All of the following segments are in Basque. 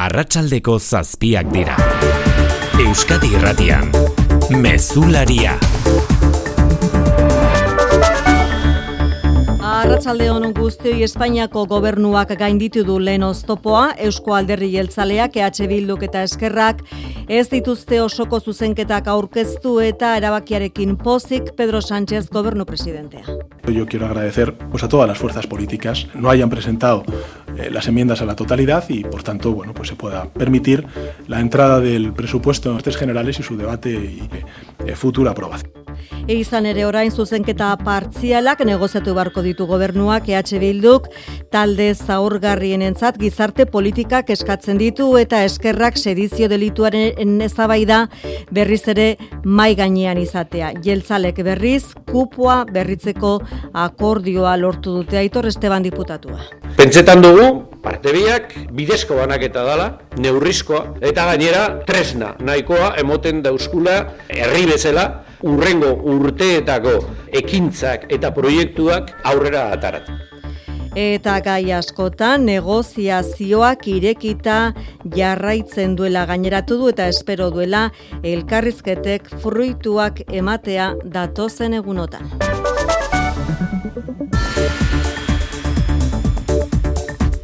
arratsaldeko zazpiak dira. Euskadi irratian, mezularia. Arratsalde honen guztioi Espainiako gobernuak gainditu du lehen oztopoa, Eusko Alderri Jeltzaleak, EH Bilduk eta Eskerrak ez dituzte osoko zuzenketak aurkeztu eta erabakiarekin pozik Pedro Sánchez gobernu presidentea. Yo quiero agradecer pues, a todas las fuerzas políticas no hayan presentado eh, las enmiendas a la totalidad y por tanto bueno, pues se pueda permitir la entrada del presupuesto en los tres generales y su debate y eh, futura aprobación. E izan ere orain zuzenketa partzialak negoziatu barko ditu gobernuak EH Bilduk talde zaurgarrienentzat gizarte politikak eskatzen ditu eta eskerrak sedizio delituaren eztabaida berriz ere mai gainean izatea. Jeltzalek berriz kupoa berritzeko akordioa lortu dute Aitor Esteban diputatua. Pentsetan dugu parte biak bidezko banaketa dala, neurrizkoa eta gainera tresna nahikoa emoten dauzkula herri bezala urrengo urteetako ekintzak eta proiektuak aurrera atarat. Eta gai askotan negoziazioak irekita jarraitzen duela gaineratu du eta espero duela elkarrizketek fruituak ematea datozen egunotan.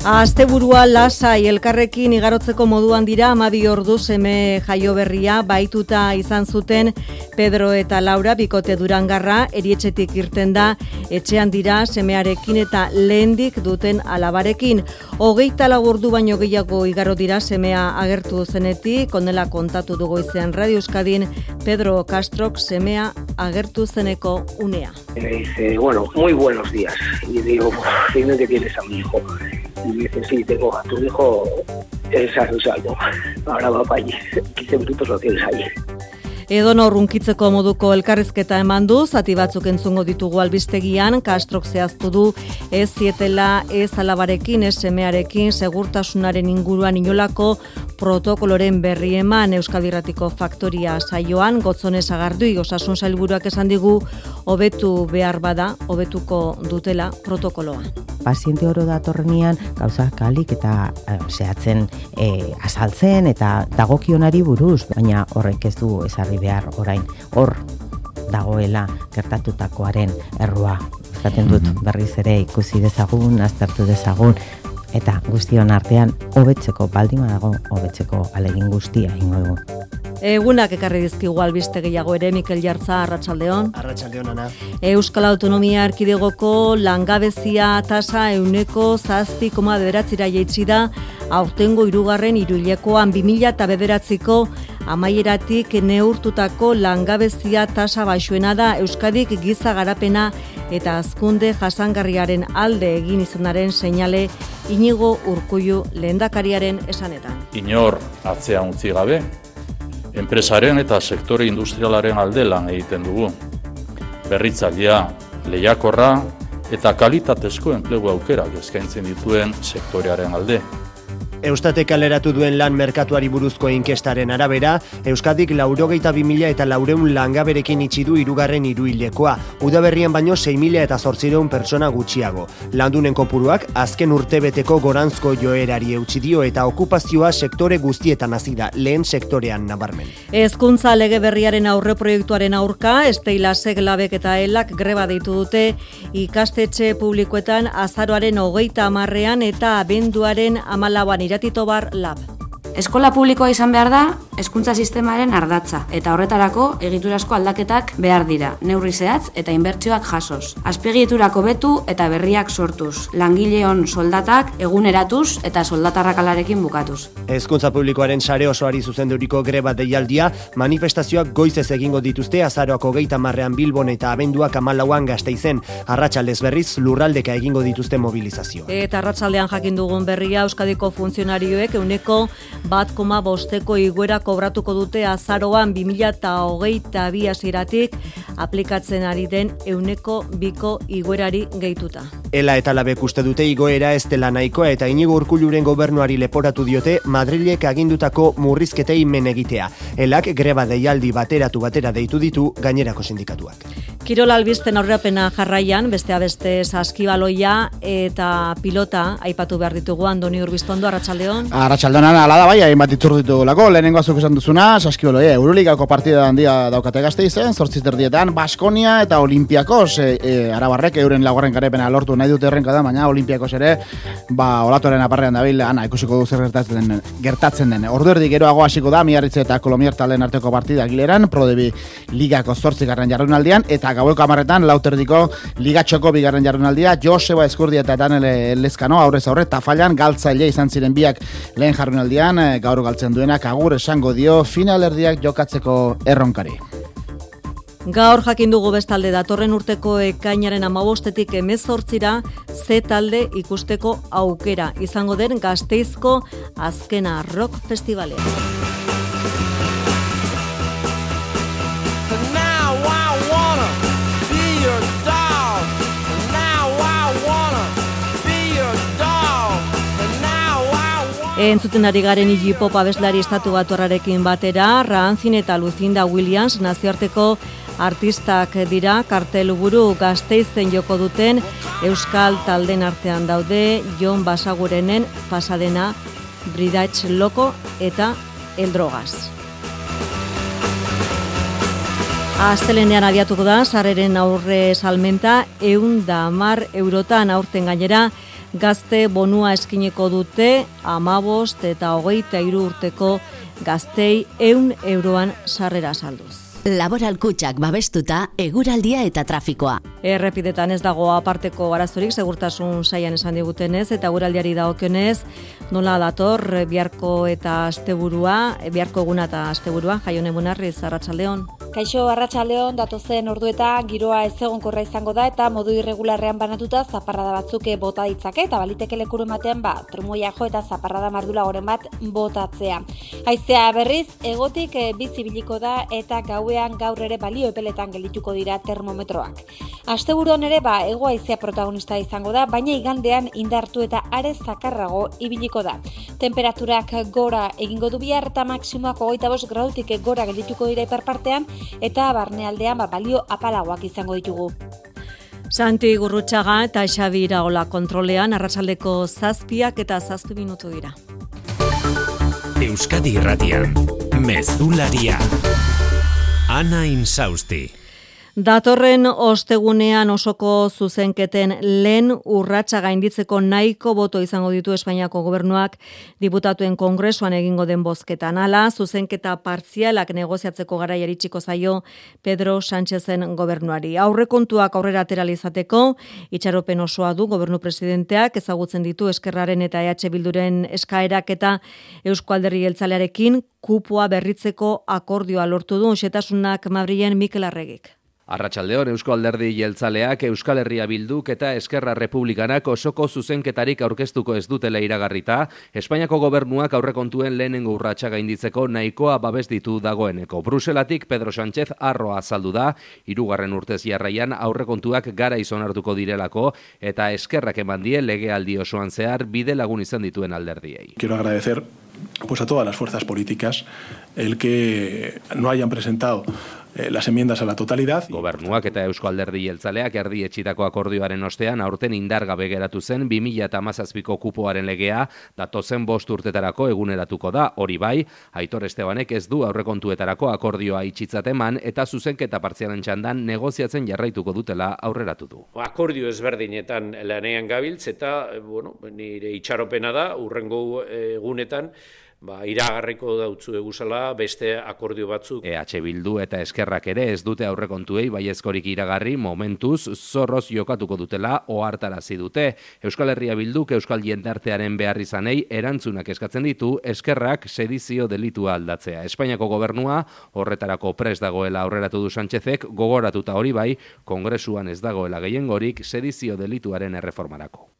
Asteburua lasai elkarrekin igarotzeko moduan dira amabi ordu seme jaio berria baituta izan zuten Pedro eta Laura bikote durangarra erietxetik irten da etxean dira semearekin eta lehendik duten alabarekin. Hogeita lagurdu baino gehiago igaro dira semea agertu zenetik, konela kontatu dugu izan Radio Euskadin Pedro Castrok semea agertu zeneko unea. Me dice, bueno, muy buenos días. Y digo, finalmente tienes a mi hijo. Y dice, sí, tengo a tu hijo es salvo. Ahora va para allí, 15 minutos lo tienes allí. Edo norrunkitzeko moduko elkarrizketa eman du, zati batzuk entzungo ditugu albistegian, Kastrok zehaztu du ez zietela ez alabarekin, ez semearekin, segurtasunaren inguruan inolako protokoloren berri eman Euskadirratiko faktoria saioan, gotzonez agardu, osasun sailburuak esan digu, hobetu behar bada, hobetuko dutela protokoloa. Paziente oro datorrenian gauza kalik eta e, zehatzen e, azaltzen eta dagokionari buruz, baina horrek ez du ezarri behar orain hor dagoela gertatutakoaren errua. Zaten dut mhm. berriz ere ikusi dezagun, aztertu dezagun, eta guztion artean hobetzeko baldima dago hobetzeko alegin guztia ingo dugu. Egunak ekarri dizkigu albiste gehiago ere Mikel Jartza Arratsaldeon. Arratsaldeon ana. Euskal Autonomia Erkidegoko langabezia tasa euneko zazpi koma bederatzira jaitsi da aurtengo hirugarren iruilekoan 2000 eta bederatziko amaieratik neurtutako langabezia tasa baixuena da Euskadik giza garapena eta azkunde jasangarriaren alde egin izanaren seinale inigo urkuiu lehendakariaren esanetan. Inor atzea utzi gabe, enpresaren eta sektore industrialaren alde lan egiten dugu. Berritzailea, lehiakorra eta kalitatezko enplegu aukerak eskaintzen dituen sektorearen alde. Eustatek kaleratu duen lan merkatuari buruzko inkestaren arabera, Euskadik laurogeita bimila eta laureun langaberekin itxi du irugarren iruilekoa, udaberrian baino 6.000 eta zortzireun persona gutxiago. Landunen kopuruak, azken urtebeteko gorantzko joerari eutxi dio eta okupazioa sektore guztietan hasi lehen sektorean nabarmen. Ezkuntza lege berriaren aurre proiektuaren aurka, esteila seglabek eta elak greba deitu dute ikastetxe publikoetan azaroaren hogeita amarrean eta abenduaren amalauan iratitobar lab. Eskola publikoa izan behar da, hezkuntza sistemaren ardatza, eta horretarako egiturasko aldaketak behar dira, neurri zehatz eta inbertsioak jasoz. Azpegieturako betu eta berriak sortuz, langileon soldatak eguneratuz eta soldatarrakalarekin bukatuz. Hezkuntza publikoaren sare osoari zuzenduriko greba deialdia, manifestazioak goizez egingo dituzte azaroako geita marrean bilbon eta abenduak amalauan gazteizen, arratsaldez berriz lurraldeka egingo dituzte mobilizazio. Eta arratsaldean jakin dugun berria Euskadiko funtzionarioek euneko bat koma bosteko iguera kobratuko dute azaroan 2008 bi aziratik aplikatzen ari den euneko biko iguerari gehituta. Ela eta labek uste dute igoera ez dela nahikoa eta inigo urkuluren gobernuari leporatu diote Madrilek agindutako murrizketei men egitea. Elak greba deialdi bateratu batera deitu ditu gainerako sindikatuak. Kirol albisten aurrapena jarraian, bestea beste saskibaloia eta pilota aipatu behar ditugu Andoni Urbiztondo, Arratxaldeon. Arratxaldeon, ala da bai, hain bat itzur ditugulako, lehenengo azuk esan duzuna, saskibaloia, Euroligako partida handia daukate gazte izen, zortziz derdietan, Baskonia eta Olimpiakos, e, e, arabarrek euren laguarren garepena lortu nahi dute horrenka da, baina Olimpiakos ere, ba, olatuaren aparrean dabil, ana, ikusiko du zer gertatzen den, gertatzen den. Ordu erdi geroago hasiko da, miarritze eta kolomier talen arteko partida gileran, prodebi ligako zortzik garran jarrunaldian, eta gaueko amarretan, lauterdiko ligatxoko bigarren jarrunaldia, Joseba Eskurdia eta Daniel Lezkano, aurrez aurre, tafailan galtzaile izan ziren biak lehen jarrunaldian, eh, gaur galtzen duenak, agur esango dio, finalerdiak jokatzeko erronkari. Gaur jakin dugu bestalde datorren urteko ekainaren amabostetik emezortzira ze talde ikusteko aukera izango den gazteizko azkena rock festivalea. Entzuten ari garen Iggy Pop abeslari estatu batuarrarekin batera, Ranzin eta Lucinda Williams nazioarteko artistak dira kartel buru gazteizen joko duten Euskal talden artean daude Jon Basagurenen pasadena Bridaitz Loko eta Eldrogaz. Aztelenean abiatuko da, sarreren aurre salmenta, eun da mar eurotan aurten gainera, gazte bonua eskineko dute amabost eta hogeita iru urteko gaztei eun euroan sarrera salduz. Laboral kutsak babestuta, eguraldia eta trafikoa. Errepidetan ez dago aparteko arazorik, segurtasun saian esan digutenez, eta eguraldiari daokionez, nola dator, biharko eta asteburua, biharko eguna eta asteburua, jaion emunarri, zarratxaldeon. Kaixo Arratsaldeon datozen ordueta giroa ez egonkorra izango da eta modu irregularrean banatuta zaparrada batzuke bota ditzake eta baliteke lekuru ematean ba trumoia jo eta zaparrada mardula goren bat botatzea. Haizea berriz egotik e, bizibiliko da eta gauean gaur ere balio epeletan geldituko dira termometroak. Asteburuan ere ba ego haizea protagonista izango da baina igandean indartu eta are zakarrago ibiliko da. Temperaturak gora egingo du bihar eta maksimoak 25 gradutik gora geldituko dira iperpartean eta barnealdean ba, balio apalagoak izango ditugu. Santi Gurrutxaga eta Xabi Iraola kontrolean arratsaldeko zazpiak eta zazpi minutu dira. Euskadi Irratian, Mezularia, Ana Insausti. Datorren ostegunean osoko zuzenketen lehen urratsa gainditzeko nahiko boto izango ditu Espainiako gobernuak diputatuen kongresuan egingo den bozketan. Hala, zuzenketa partzialak negoziatzeko gara iritsiko zaio Pedro Sánchezen gobernuari. Aurrekontuak aurrera ateralizateko, itxaropen osoa du gobernu presidenteak ezagutzen ditu eskerraren eta EH Bilduren eskaerak eta Eusko Alderri Jeltzalearekin kupoa berritzeko akordioa lortu du xetasunak Madrilen Mikel Arregik. Arratxaldeon Eusko Alderdi Jeltzaleak Euskal Herria Bilduk eta Eskerra Republikanak osoko zuzenketarik aurkeztuko ez dutela iragarrita, Espainiako gobernuak aurrekontuen lehenengo urratsa gainditzeko nahikoa babes ditu dagoeneko. Bruselatik Pedro Sánchez arroa azaldu da, hirugarren urtez jarraian aurrekontuak gara izonartuko direlako eta Eskerrak eman die legealdi osoan zehar bide lagun izan dituen alderdiei. Quiero agradecer pues a todas las fuerzas políticas el que no hayan presentado las enmiendas a la totalidad. Gobernuak eta Eusko Alderdi Jeltzaleak erdi etxitako akordioaren ostean aurten indargabe geratu zen 2017ko kupoaren legea datozen bost urtetarako eguneratuko da. Hori bai, Aitor Estebanek ez du aurrekontuetarako akordioa itxitzateman eta zuzenketa partzialen txandan negoziatzen jarraituko dutela aurreratu du. Akordio ezberdinetan lanean gabiltz eta bueno, nire itxaropena da urrengo egunetan ba, iragarriko dautzu eguzala beste akordio batzuk. EH Bildu eta Eskerrak ere ez dute aurrekontuei baiezkorik iragarri momentuz zorroz jokatuko dutela ohartarazi dute. Euskal Herria Bilduk Euskal Jendartearen behar izanei erantzunak eskatzen ditu Eskerrak sedizio delitua aldatzea. Espainiako gobernua horretarako pres dagoela aurreratu du Sánchezek gogoratuta hori bai, kongresuan ez dagoela gehiengorik sedizio delituaren erreformarako.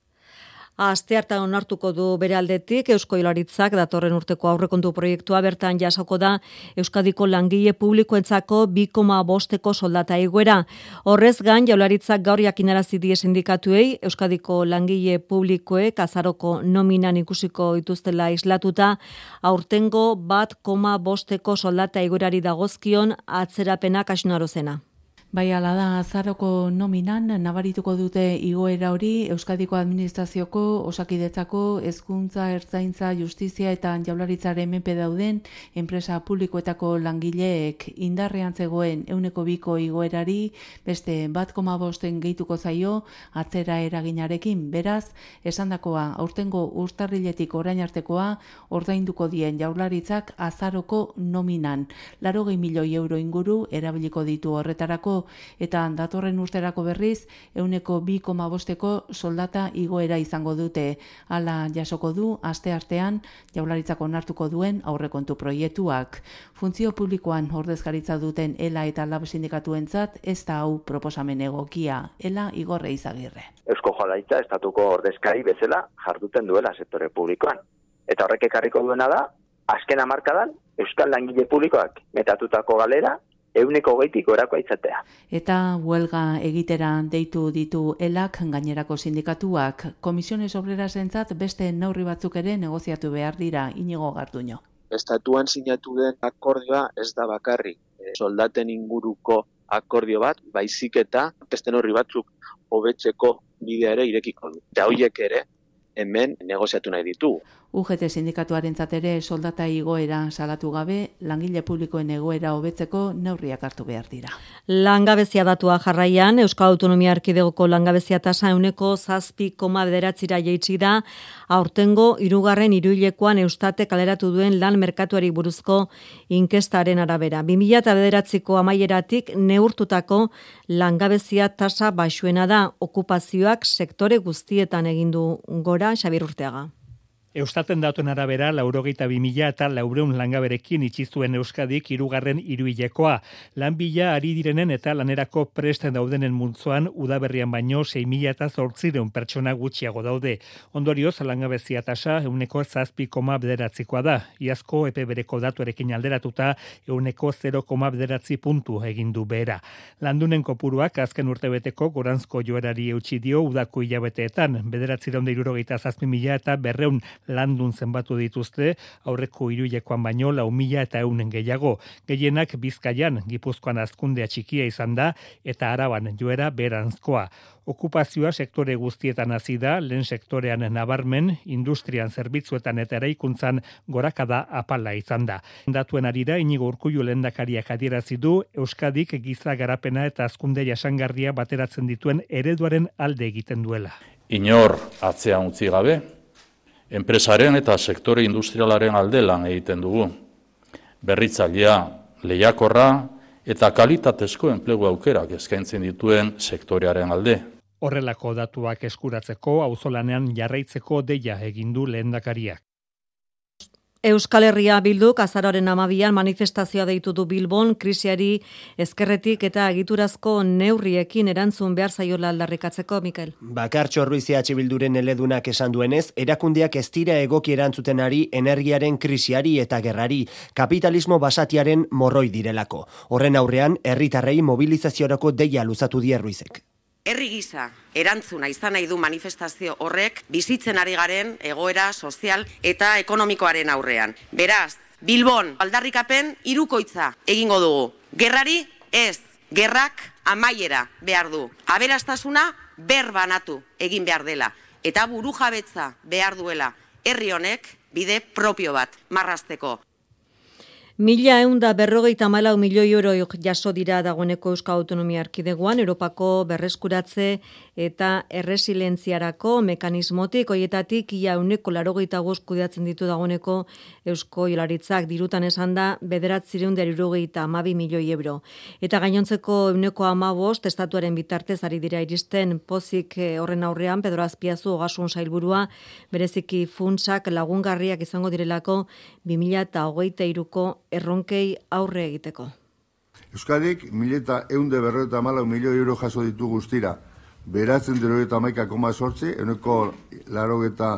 Aste hartan onartuko du bere aldetik Eusko Ilaritzak datorren urteko aurrekontu proiektua bertan jasoko da Euskadiko langile publikoentzako 2,5eko soldata iguera. Horrez gain Jaularitzak gaur jakinarazi die sindikatuei Euskadiko langile publikoek azaroko nominan ikusiko dituztela islatuta aurtengo 1,5eko soldata iguerari dagozkion atzerapena kasunarozena. Bai, ala da, azaroko nominan, nabarituko dute igoera hori, Euskadiko Administrazioko, Osakidetzako, Hezkuntza, Ertzaintza, Justizia eta Jaularitzaren menpe dauden, enpresa publikoetako langileek indarrean zegoen euneko biko igoerari, beste bat koma bosten gehituko zaio, atzera eraginarekin, beraz, esandakoa aurtengo ustarriletik orain artekoa, ordainduko dien jaularitzak azaroko nominan. Laro milioi euro inguru, erabiliko ditu horretarako, eta datorren urterako berriz euneko bi koma bosteko soldata igoera izango dute. Hala jasoko du, aste artean jaularitzako onartuko duen aurrekontu proiektuak. Funtzio publikoan ordezkaritza duten ELA eta LAB sindikatuentzat ez da hau proposamen egokia, ELA igorre izagirre. Eusko jolaitza estatuko ordezkari bezala jarduten duela sektore publikoan. Eta horrek ekarriko duena da, azken amarkadan, Euskal Langile Publikoak metatutako galera euneko gaitik orako izatea. Eta huelga egitera deitu ditu elak gainerako sindikatuak. Komisiones obrera zentzat beste neurri batzuk ere negoziatu behar dira inigo garduño. Estatuan sinatu den akordioa ez da bakarri. E, soldaten inguruko akordio bat, baizik eta beste neurri batzuk hobetzeko bidea ere irekiko du. Eta hoiek ere hemen negoziatu nahi ditugu. UGT sindikatuaren ere soldata igoera salatu gabe, langile publikoen egoera hobetzeko neurriak hartu behar dira. Langabezia datua jarraian, Euskal Autonomia Arkidegoko langabezia tasa euneko zazpi koma bederatzira jeitsi da, aurtengo irugarren iruilekoan eustate kaleratu duen lan merkatuari buruzko inkestaren arabera. 2000 eta bederatziko amaieratik neurtutako langabezia tasa baixuena da, okupazioak sektore guztietan egindu gora, Xabir Urteaga. Eustaten datuen arabera, laurogeita bimila eta laureun langaberekin itxizuen Euskadik irugarren iruilekoa. Lan bila ari direnen eta lanerako presten daudenen multzoan udaberrian baino 6 mila eta zortzireun pertsona gutxiago daude. Ondorioz, langabezia tasa euneko zazpi bederatzikoa da. Iazko epe bereko datuarekin alderatuta euneko 0 koma bederatzi puntu egindu behera. Landunen kopuruak azken urtebeteko goranzko joerari eutxi dio udako hilabeteetan. Bederatzireun da irurogeita zazpi mila eta berreun landun zenbatu dituzte, aurreko iruilekoan baino lau mila eta eunen gehiago. Gehienak bizkaian, gipuzkoan azkundea txikia izan da, eta araban joera beranzkoa. Okupazioa sektore guztietan hasi da, lehen sektorean nabarmen, industrian zerbitzuetan eta eraikuntzan gorakada apala izan da. Datuen arira, inigo urkullu lehendakariak adierazi du, Euskadik giza garapena eta azkunde jasangarria bateratzen dituen ereduaren alde egiten duela. Inor atzean utzi gabe, enpresaren eta sektore industrialaren alde lan egiten dugu. Berritzailea, lehiakorra eta kalitatezko enplegu aukerak eskaintzen dituen sektorearen alde. Horrelako datuak eskuratzeko auzolanean jarraitzeko deia egin du lehendakariak. Euskal Herria bilduk azararen amabian manifestazioa deitu du Bilbon krisiari ezkerretik eta egiturazko neurriekin erantzun behar zaiola aldarrikatzeko, Mikel. Bakartxo Ruizia bilduren eledunak esan duenez, erakundiak ez dira egoki erantzuten ari energiaren krisiari eta gerrari, kapitalismo basatiaren morroi direlako. Horren aurrean, herritarrei mobilizaziorako deia luzatu dierruizek. Herri gisa, erantzuna izan nahi du manifestazio horrek bizitzen ari garen egoera sozial eta ekonomikoaren aurrean. Beraz, Bilbon aldarrikapen irukoitza egingo dugu. Gerrari ez, gerrak amaiera behar du. Aberastasuna berbanatu egin behar dela. Eta buru jabetza behar duela herri honek bide propio bat marrazteko. Mila eunda berrogeita malau milioi euro jaso dira dagoeneko Euskal Autonomia Arkideguan, Europako berreskuratze eta erresilentziarako mekanismotik, oietatik ia uneko larogeita kudeatzen ditu dagoeneko Eusko Jolaritzak dirutan esan da bederatzireun derirogeita amabi milioi euro. Eta gainontzeko uneko amabost, estatuaren bitartez ari dira iristen pozik eh, horren aurrean, Pedro Azpiazu ogasun sailburua, bereziki funtsak lagungarriak izango direlako 2000 eta hogeita iruko erronkei aurre egiteko. Euskadik, mileta eunde berreta malau milioi euro jaso ditu guztira. Beratzen dero eta maika koma sortzi, euneko laro eta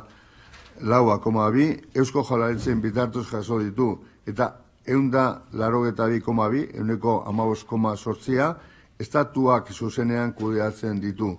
laua koma bi, eusko jalaritzen bitartuz jaso ditu. Eta eunda laro eta bi koma bi, euneko amabos koma sortzia, estatuak zuzenean kudeatzen ditu.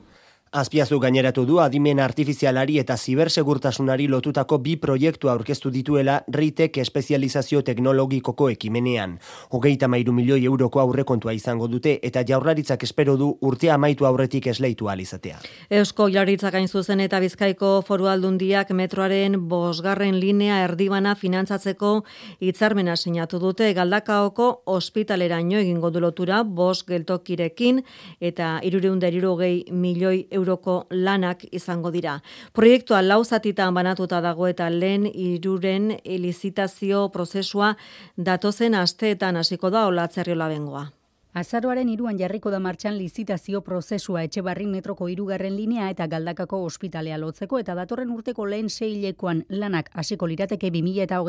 Azpiazu gaineratu du adimen artifizialari eta zibersegurtasunari lotutako bi proiektu aurkeztu dituela RITEK espezializazio teknologikoko ekimenean. Hogeita mairu milioi euroko aurrekontua izango dute eta jaurlaritzak espero du urtea amaitu aurretik esleitu alizatea. Eusko jaurlaritzak hain zuzen eta bizkaiko foru aldundiak metroaren bosgarren linea erdibana finantzatzeko hitzarmena sinatu dute galdakaoko ospitaleraino egingo du lotura bos geltokirekin eta irureunda milioi euroko lanak izango dira. Proiektua lau zatitan banatuta dago eta lehen iruren elizitazio prozesua datozen asteetan hasiko da olatzerriola bengoa. Azaroaren iruan jarriko da martxan lizitazio prozesua etxe metroko irugarren linea eta galdakako ospitalea lotzeko eta datorren urteko lehen seilekoan lanak hasiko lirateke 2000 eta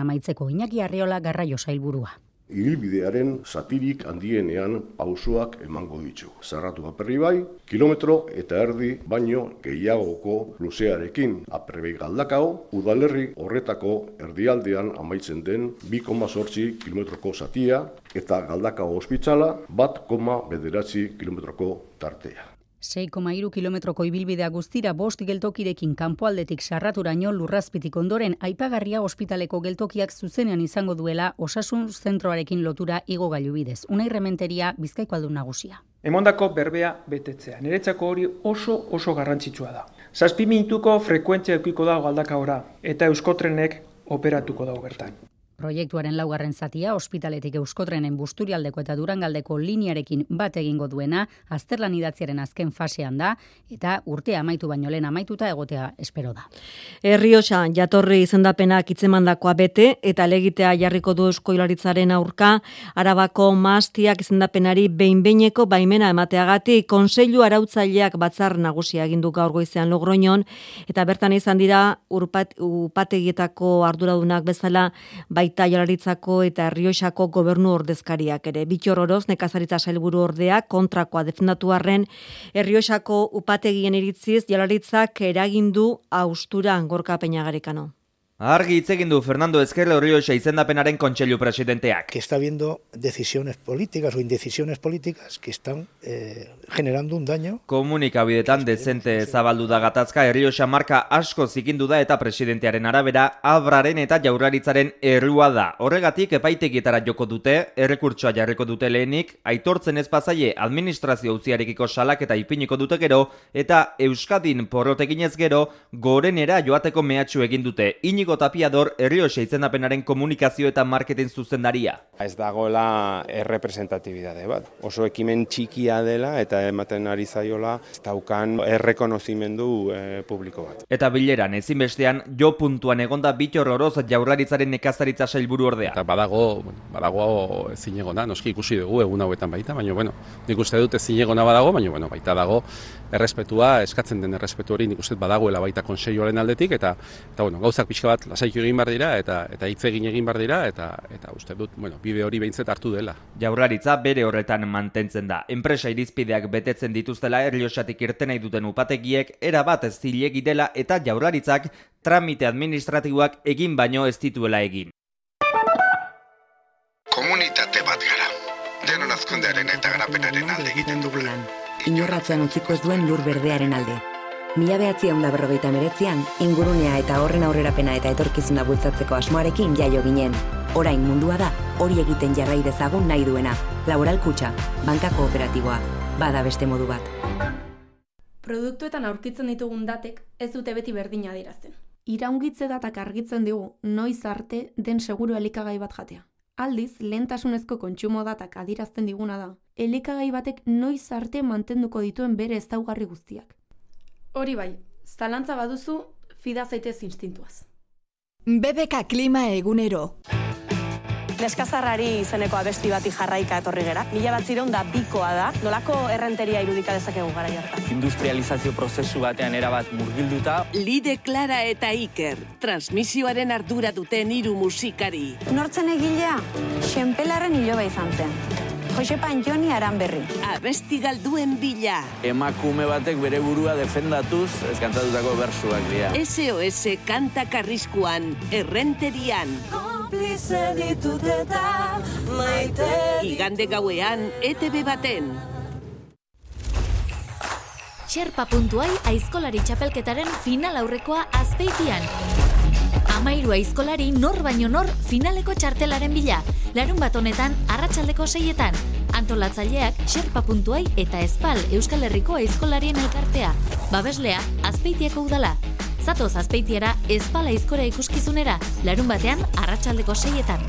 amaitzeko. Iñaki Arriola garraio sailburua. Ibilbidearen satirik handienean pausoak emango ditu. Zarratu aperri bai, kilometro eta erdi baino gehiagoko luzearekin aperri galdakao, udalerri horretako erdialdean amaitzen den 2,8 kilometroko satia eta galdakao ospitzala bat koma bederatzi kilometroko tartea. 6,3 kilometroko ibilbidea guztira bost geltokirekin kanpoaldetik sarraturaino lurrazpitik ondoren aipagarria ospitaleko geltokiak zuzenean izango duela osasun zentroarekin lotura igo gailu bidez. Una irrementeria bizkaiko aldun nagusia. Emondako berbea betetzea. Niretzako hori oso oso garrantzitsua da. Zazpi minutuko frekuentzia eukiko da galdaka ora, eta euskotrenek operatuko dago bertan. Proiektuaren laugarren zatia, ospitaletik euskotrenen busturialdeko eta durangaldeko liniarekin bat egingo duena, azterlan idatziaren azken fasean da, eta urtea amaitu baino lehen amaituta egotea espero da. Herriosa, jatorri izendapenak itzemandakoa bete, eta legitea jarriko du eusko aurka, arabako maztiak izendapenari behinbeineko baimena emateagati, konseilu arautzaileak batzar nagusia egindu gaur goizean logroinon, eta bertan izan dira urpat, upategietako arduradunak bezala, bai baita Jaurlaritzako eta Herrioxako gobernu ordezkariak ere. Bitor oroz nekazaritza sailburu ordea kontrakoa defendatu arren Herrioxako upategien iritziz Jaurlaritzak eragindu austura gorka peinagarikano. Argi hitz egin du Fernando Ezkerre Orrioxa izendapenaren kontseilu presidenteak. Que está viendo decisiones políticas o indecisiones políticas que están eh, generando un daño. Komunikabidetan dezente zabaldu da gatazka Orrioxa marka asko zikindu da eta presidentearen arabera abraren eta jaurlaritzaren errua da. Horregatik epaitegietara joko dute, errekurtsoa jarriko dute lehenik, aitortzen ez pasaie administrazio utziarekiko salak eta ipiniko dute gero, eta Euskadin porroteginez gero, gorenera joateko mehatxu egin dute. Inigo Iñigo Tapiador Herrioxe izendapenaren komunikazio eta marketing zuzendaria. Ez dagoela errepresentatibidade bat. Oso ekimen txikia dela eta ematen ari zaiola ez daukan errekonozimendu e, publiko bat. Eta bileran ezinbestean jo puntuan egonda bitor oroz jaurlaritzaren nekazaritza sailburu ordea. Eta badago, badago ezin egona, noski ikusi dugu egun hauetan baita, baina bueno, nik uste dut ezin egona badago, baina bueno, baita dago errespetua, eskatzen den errespetu hori nik uste badagoela baita konseioaren aldetik, eta, eta bueno, gauzak pixka bat lasaitu egin bar dira eta eta hitz egin egin bar dira eta eta uste dut, bueno, bide hori behintzet hartu dela. Jaurlaritza bere horretan mantentzen da. Enpresa irizpideak betetzen dituztela Erliosatik irten nahi duten upategiek era bat ez zilegi dela eta Jaurlaritzak tramite administratiboak egin baino ez dituela egin. Komunitate bat gara. Denon azkundearen eta garapenaren alde egiten dugulan. Inorratzean utziko ez duen lur berdearen alde. Mila behatzi da berrogeita meretzian, ingurunea eta horren aurrerapena eta etorkizuna bultzatzeko asmoarekin jaio ginen. Orain mundua da, hori egiten jarrai dezagun nahi duena. Laboral kutsa, banka kooperatiboa, bada beste modu bat. Produktuetan aurkitzen ditugun datek ez dute beti berdina adirazten. Iraungitze datak argitzen digu noiz arte den seguru elikagai bat jatea. Aldiz, lehentasunezko kontsumo datak adirazten diguna da, elikagai batek noiz arte mantenduko dituen bere ezaugarri guztiak. Hori bai, zalantza baduzu, fida zaitez instintuaz. BBK Klima Egunero Neskazarrari izeneko abesti bati jarraika etorri gera. Mila bat zireun da bikoa da. Nolako errenteria irudika dezakegu gara jarta. Industrializazio prozesu batean erabat murgilduta. Lide Clara eta Iker. Transmisioaren ardura duten hiru musikari. Nortzen egilea, xenpelarren hiloba izan zen. Josepan Joni Aranberri. Abesti galduen bila. Emakume batek bere burua defendatuz, eskantatutako bersuak dira. SOS kanta karriskuan, errenterian. Komplize ditut eta maite. Igande gauean, ETV baten. xerpa.ai aizkolari txapelketaren final aurrekoa azpeitian. Amairu aizkolari nor baino nor finaleko txartelaren bila. Larun bat honetan, arratsaldeko seietan. Antolatzaileak xerpa.ai eta espal Euskal Herriko aizkolarien elkartea. Babeslea, azpeitiako udala. Zatoz azpeitiera, espala aizkora ikuskizunera. Larun batean, arratsaldeko seietan.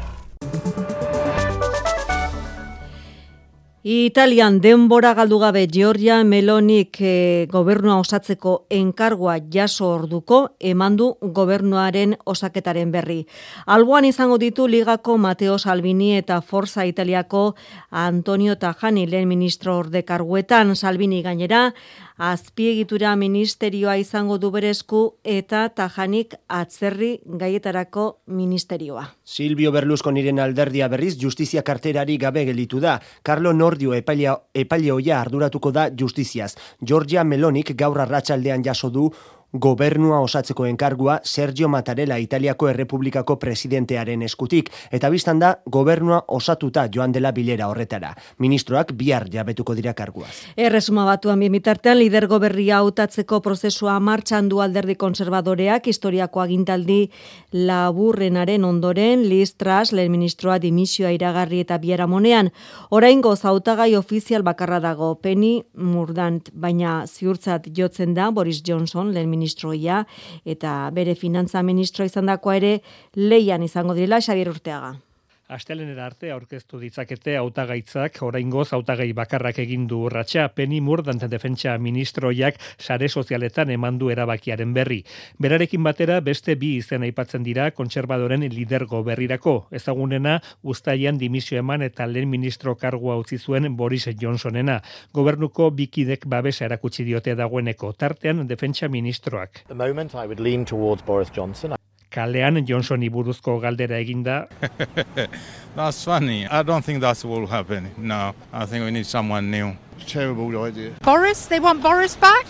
Italian denbora galdu gabe Georgia Melonik e, gobernua osatzeko enkargua jaso orduko emandu gobernuaren osaketaren berri. Alboan izango ditu ligako Mateo Salvini eta Forza Italiako Antonio Tajani lehen ministro ordekarguetan Salvini gainera azpiegitura ministerioa izango du berezku eta tajanik atzerri gaietarako ministerioa. Silvio Berlusconiren alderdia berriz justizia karterari gabe gelitu da. Carlo Nordio epaileoia arduratuko da justiziaz. Georgia Melonik gaur arratsaldean jaso du gobernua osatzeko enkargua Sergio Mattarella Italiako Errepublikako presidentearen eskutik eta biztan da gobernua osatuta joan dela bilera horretara. Ministroak bihar jabetuko dira karguaz. Erresuma batuan bimitartean lider goberria hautatzeko prozesua martxan du alderdi konservadoreak historiako agintaldi laburrenaren ondoren Liz Truss lehen ministroa dimisioa iragarri eta biara monean. Oraingo zautagai ofizial bakarra dago Penny Murdant, baina ziurtzat jotzen da Boris Johnson lehen ministroia eta bere finantza ministro izandakoa ere leian izango direla Xavier Urteaga. Astelenera arte aurkeztu ditzakete hautagaitzak oraingoz hautagai bakarrak egin du urratsa Penny Murdant defentsa ministroiak sare sozialetan emandu erabakiaren berri. Berarekin batera beste bi izen aipatzen dira kontserbadoren lidergo berrirako. Ezagunena ustaian dimisio eman eta lehen ministro kargua utzi zuen Boris Johnsonena. Gobernuko bikidek babesa erakutsi diote dagoeneko tartean defentsa ministroak. The moment I would lean towards Boris Johnson kalean Johnsoni buruzko galdera eginda. that's funny. I don't think that will happen. No, I think we need someone new. Terrible idea. Boris, they want Boris back?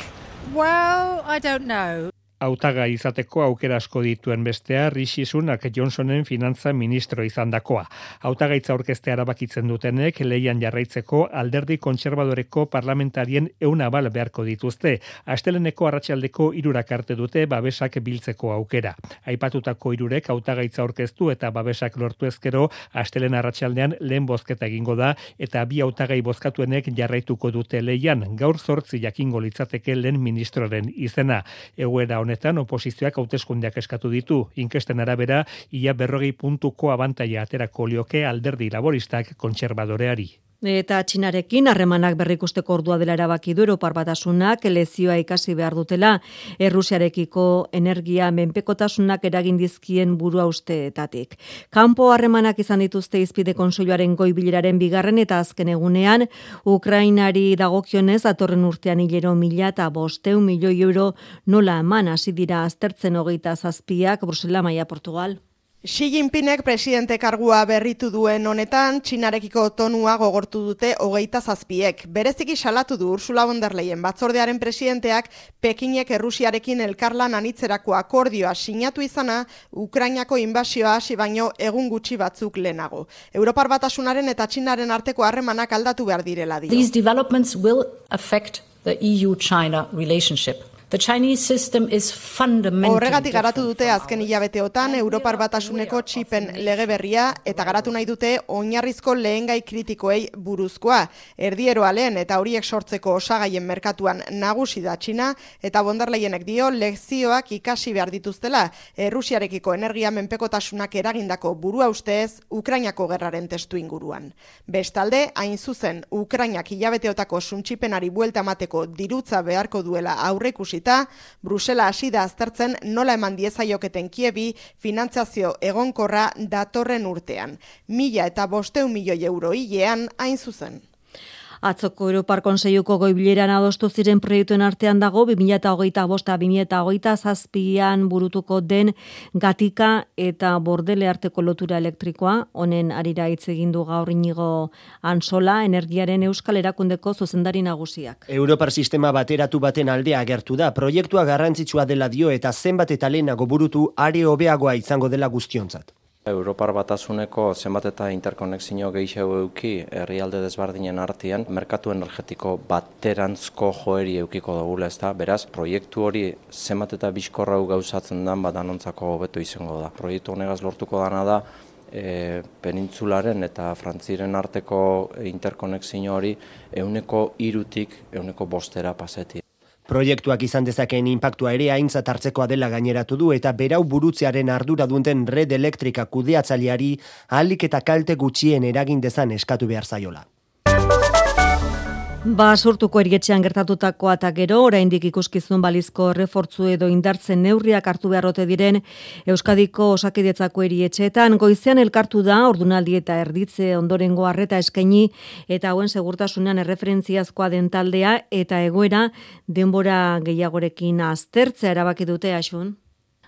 Well, I don't know hautaga izateko aukera asko dituen bestea Rishi Sunak Johnsonen finantza ministro izandakoa. Hautagaitza aurkeztea erabakitzen dutenek leian jarraitzeko alderdi kontserbadoreko parlamentarien euna bal beharko dituzte. Asteleneko arratsaldeko irurak arte dute babesak biltzeko aukera. Aipatutako irurek hautagaitza aurkeztu eta babesak lortu ezkero astelen arratsaldean lehen bozketa egingo da eta bi hautagai bozkatuenek jarraituko dute leian gaur zortzi jakingo litzateke lehen ministroren izena. Egoera honetan oposizioak hauteskundeak eskatu ditu. Inkesten arabera, ia berrogei puntuko abantaia aterako lioke alderdi laboristak kontserbadoreari. Eta txinarekin harremanak berrikusteko ordua dela erabaki du Europar batasunak lezioa ikasi behar dutela Errusiarekiko energia menpekotasunak eragin dizkien burua usteetatik. Kanpo harremanak izan dituzte izpide konsoioaren goi bileraren bigarren eta azken egunean Ukrainari dagokionez atorren urtean hilero mila eta bosteun milioi euro nola eman hasi dira aztertzen hogeita zazpiak Brusela Maia Portugal. Xi Jinpingek presidente kargua berritu duen honetan, txinarekiko tonua gogortu dute hogeita zazpiek. Bereziki salatu du Ursula von der Leyen batzordearen presidenteak Pekinek Errusiarekin elkarlan anitzerako akordioa sinatu izana Ukrainako inbasioa hasi baino egun gutxi batzuk lehenago. Europar batasunaren eta txinaren arteko harremanak aldatu behar direla dio. These developments will affect the EU-China relationship. The Chinese system is fundamentally Horregatik garatu dute azken hilabeteotan Europar Batasuneko txipen lege berria eta garatu nahi dute oinarrizko lehengai kritikoei buruzkoa. Erdieroa lehen eta horiek sortzeko osagaien merkatuan nagusi da Txina eta bondarleienek dio lezioak ikasi behar dituztela Errusiarekiko energia menpekotasunak eragindako burua ustez Ukrainako gerraren testu inguruan. Bestalde, hain zuzen, Ukrainak hilabeteotako suntxipenari buelta mateko dirutza beharko duela aurrekusi ikusita, Brusela hasi da aztertzen nola eman diezaioketen kiebi finantzazio egonkorra datorren urtean. Mila eta bosteun milioi euro hilean hain zuzen. Atzoko Europar Konseiuko goibileran adostu ziren proiektuen artean dago 2008 bosta 2008 zazpian burutuko den gatika eta bordele arteko lotura elektrikoa, honen arira hitz egin du gaur inigo ansola energiaren euskal erakundeko zuzendari nagusiak. Europar sistema bateratu baten aldea agertu da, proiektua garrantzitsua dela dio eta zenbat eta lehenago burutu are hobeagoa izango dela guztionzat. Europar batasuneko zenbat eta interkonexio gehiago euki herrialde desbardinen artean, merkatu energetiko baterantzko joeri eukiko dugula ez da, beraz, proiektu hori zenbat eta bizkorrau gauzatzen dan badanontzako hobeto izango da. Proiektu honegaz lortuko dana da, e, penintzularen eta frantziren arteko interkonexio hori euneko irutik euneko bostera paseti. Proiektuak izan dezakeen inpaktua ere aintzat hartzekoa dela gaineratu du eta berau burutzearen ardura duten red elektrika kudeatzaileari ahalik eta kalte gutxien eragin dezan eskatu behar zaiola. Ba, sortuko erietxean gertatutakoa eta gero, oraindik ikuskizun balizko refortzu edo indartzen neurriak hartu beharrote diren Euskadiko osakidetzako erietxeetan, goizean elkartu da, ordunaldi eta erditze ondorengo harreta eskaini eta hauen segurtasunean erreferentziazkoa den taldea eta egoera denbora gehiagorekin aztertzea erabaki dute asun.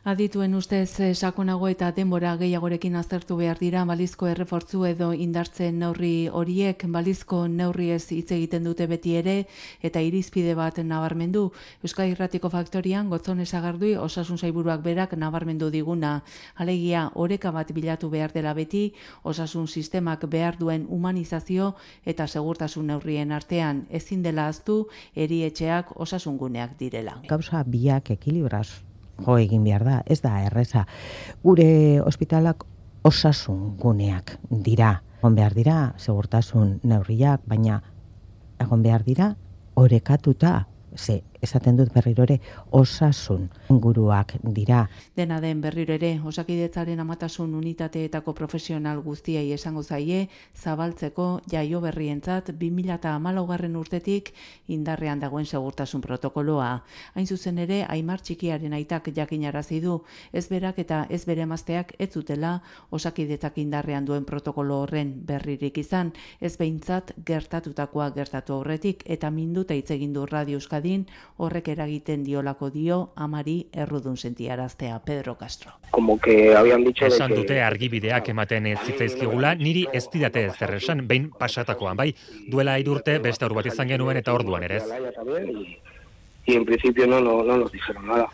Adituen ustez eh, sakonago eta denbora gehiagorekin aztertu behar dira balizko errefortzu edo indartzen neurri horiek balizko neurri ez hitz egiten dute beti ere eta irizpide bat nabarmendu. Euskal Irratiko Faktorian gotzon esagardui osasun zaiburuak berak nabarmendu diguna. Alegia oreka bat bilatu behar dela beti osasun sistemak behar duen humanizazio eta segurtasun neurrien artean ezin dela aztu erietxeak osasun guneak direla. Gauza biak ekilibraz jo egin behar da, ez da erreza. Gure ospitalak osasun guneak dira. Egon behar dira, segurtasun neurriak, baina egon behar dira, orekatuta, ze esaten dut berriro ere osasun inguruak dira. Dena den berriro ere osakidetzaren amatasun unitateetako profesional guztiei esango zaie zabaltzeko jaio berrientzat 2008 garren urtetik indarrean dagoen segurtasun protokoloa. Hain zuzen ere, Aimar txikiaren aitak jakinarazi du, ez berak eta ez bere mazteak ez zutela osakidetzak indarrean duen protokolo horren berririk izan, ez behintzat gertatutakoa gertatu horretik eta minduta hitz egin du Radio Euskadin horrek eragiten diolako dio amari errudun sentiaraztea Pedro Castro. Como que habían dicho Esan que... dute argibideak ematen ez zitzaizkigula, niri ez didate ez esan, behin pasatakoan, bai, duela irurte beste hor bat izan genuen eta orduan ere ez. Y en principio no, no, no nos dijeron nada.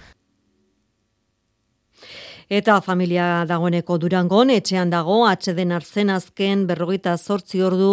Eta familia dagoeneko durangon, etxean dago, atxeden arzen azken berrogeita zortzi ordu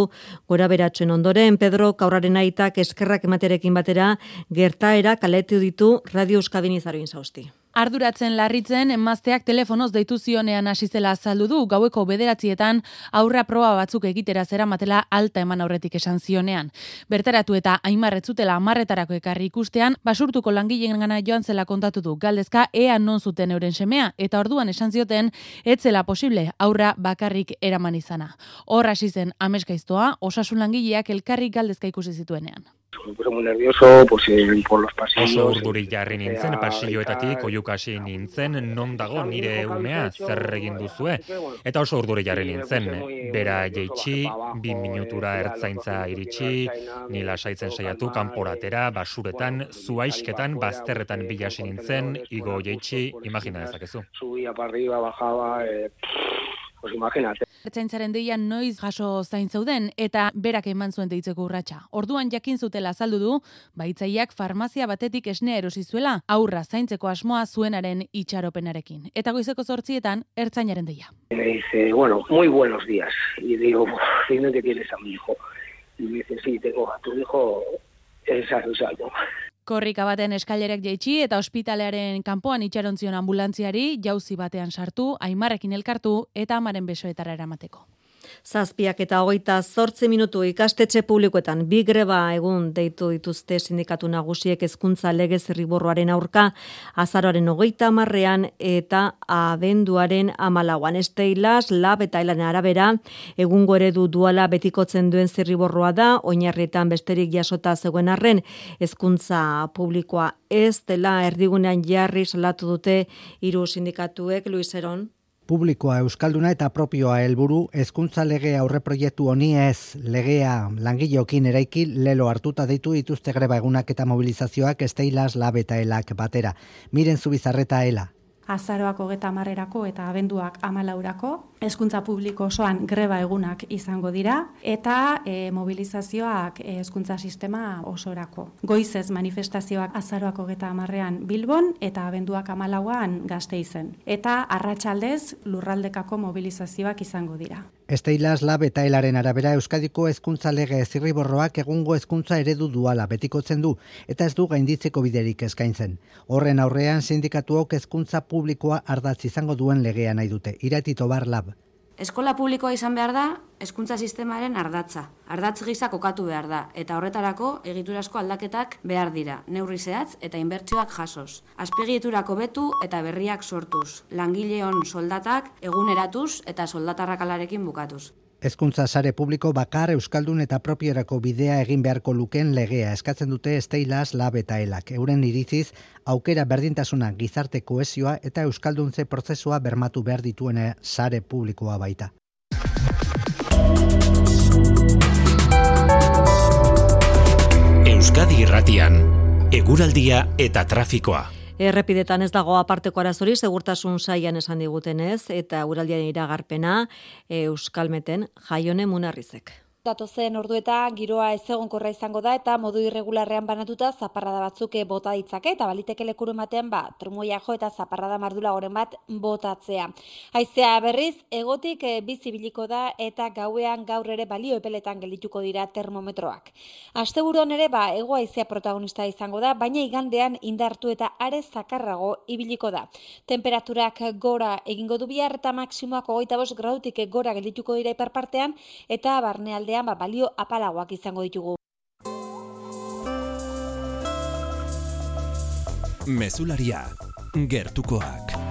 gora beratzen ondoren, Pedro Kaurraren aitak eskerrak ematerekin batera, gertaera kaletu ditu Radio Euskadin izaruin zausti. Arduratzen larritzen, emazteak telefonoz deitu zionean hasi zela azaldu du, gaueko bederatzietan aurra proba batzuk egitera zera matela alta eman aurretik esan zionean. Bertaratu eta aimarretzutela amarretarako ekarri ikustean, basurtuko langileen gana joan zela kontatu du, galdezka ea non zuten euren semea, eta orduan esan zioten, etzela posible aurra bakarrik eraman izana. Horra hasi zen ameskaiztoa, osasun langileak elkarrik galdezka ikusi zituenean me puse muy nervioso, pues eh, por los pasillos. Oso urduri jarri nintzen, pasilloetatik, oiukasi nintzen, non dago nire umea, zer egin duzue, eta oso urduri jarri nintzen, bera jeitsi, bi minutura ertzaintza iritsi, nila saitzen saiatu, kanporatera, basuretan, zuaisketan, bazterretan bilasi nintzen, igo jeitsi, imagina dezakezu. Subia para arriba, bajaba, eh, pues imagínate. Ertzaintzaren deia noiz jaso zain zeuden eta berak eman zuen deitzeko urratsa. Orduan jakin zutela azaldu du, baitzaileak farmazia batetik esnea erosi zuela, aurra zaintzeko asmoa zuenaren itxaropenarekin. Eta goizeko zortzietan ertzainaren deia. Me dice, bueno, muy buenos días. Y digo, que tienes a mi hijo. Y me dice, sí, tengo a tu hijo, es salvo. Korrika baten eskailerek jaitsi eta ospitalearen kanpoan itxarontzion ambulantziari jauzi batean sartu, aimarrekin elkartu eta amaren besoetara eramateko. Zazpiak eta hogeita zortzi minutu ikastetxe publikoetan bi greba egun deitu dituzte sindikatu nagusiek hezkuntza legez zerriborroaren aurka azaroaren hogeita marrean eta abenduaren amalauan. Esteilas, lab eta ilan arabera egungo eredu duala betikotzen duen zirriborroa da, oinarrietan besterik jasota zegoen arren hezkuntza publikoa ez dela erdigunean jarri salatu dute hiru sindikatuek Luiseron publikoa euskalduna eta propioa helburu hezkuntza lege aurreproiektu honi ez legea langileokin eraiki lelo hartuta deitu dituzte greba egunak eta mobilizazioak esteilas labeta elak batera. Miren zubizarreta ela. Azaroak hogeta marrerako eta abenduak amalaurako, hezkuntza publiko osoan greba egunak izango dira, eta e, mobilizazioak hezkuntza sistema osorako. Goizez manifestazioak azaroak hogeta amarrean Bilbon eta abenduak amalauan gazte izen. Eta arratsaldez lurraldekako mobilizazioak izango dira. Esteilaz lab eta helaren arabera Euskadiko hezkuntza lege zirriborroak egungo hezkuntza eredu duala betikotzen du eta ez du gainditzeko biderik eskaintzen. Horren aurrean sindikatuok hezkuntza publikoa ardatz izango duen legea nahi dute. Iratito bar lab. Eskola publikoa izan behar da, hezkuntza sistemaren ardatza. Ardatz gisa kokatu behar da, eta horretarako egiturasko aldaketak behar dira, neurri zehatz eta inbertsioak jasoz. Azpegieturako betu eta berriak sortuz, langileon soldatak eguneratuz eta soldatarrakalarekin bukatuz. Hezkuntza sare publiko bakar euskaldun eta propierako bidea egin beharko luken legea eskatzen dute Esteilaz Lab eta Elak. Euren iriziz aukera berdintasuna gizarte kohesioa eta euskalduntze prozesua bermatu behar dituena sare publikoa baita. Euskadi Irratian eguraldia eta trafikoa. Errepidetan ez dago aparteko arazori, segurtasun saian esan digutenez, eta uraldian iragarpena Euskalmeten jaione munarrizek datozen ordueta giroa ez egonkorra izango da eta modu irregularrean banatuta zaparrada batzuk bota ditzake eta baliteke lekuru ematen ba trumoia jo eta zaparrada mardula goren bat botatzea. Haizea berriz egotik e, bizibiliko da eta gauean gaur ere balio epeletan geldituko dira termometroak. Asteburuan ere ba ego haizea protagonista izango da baina igandean indartu eta are zakarrago ibiliko da. Temperaturak gora egingo du bihar eta maksimoak 25 gradutik gora geldituko dira iperpartean eta barnealde ba, balio apalagoak izango ditugu. Mesularia, gertukoak.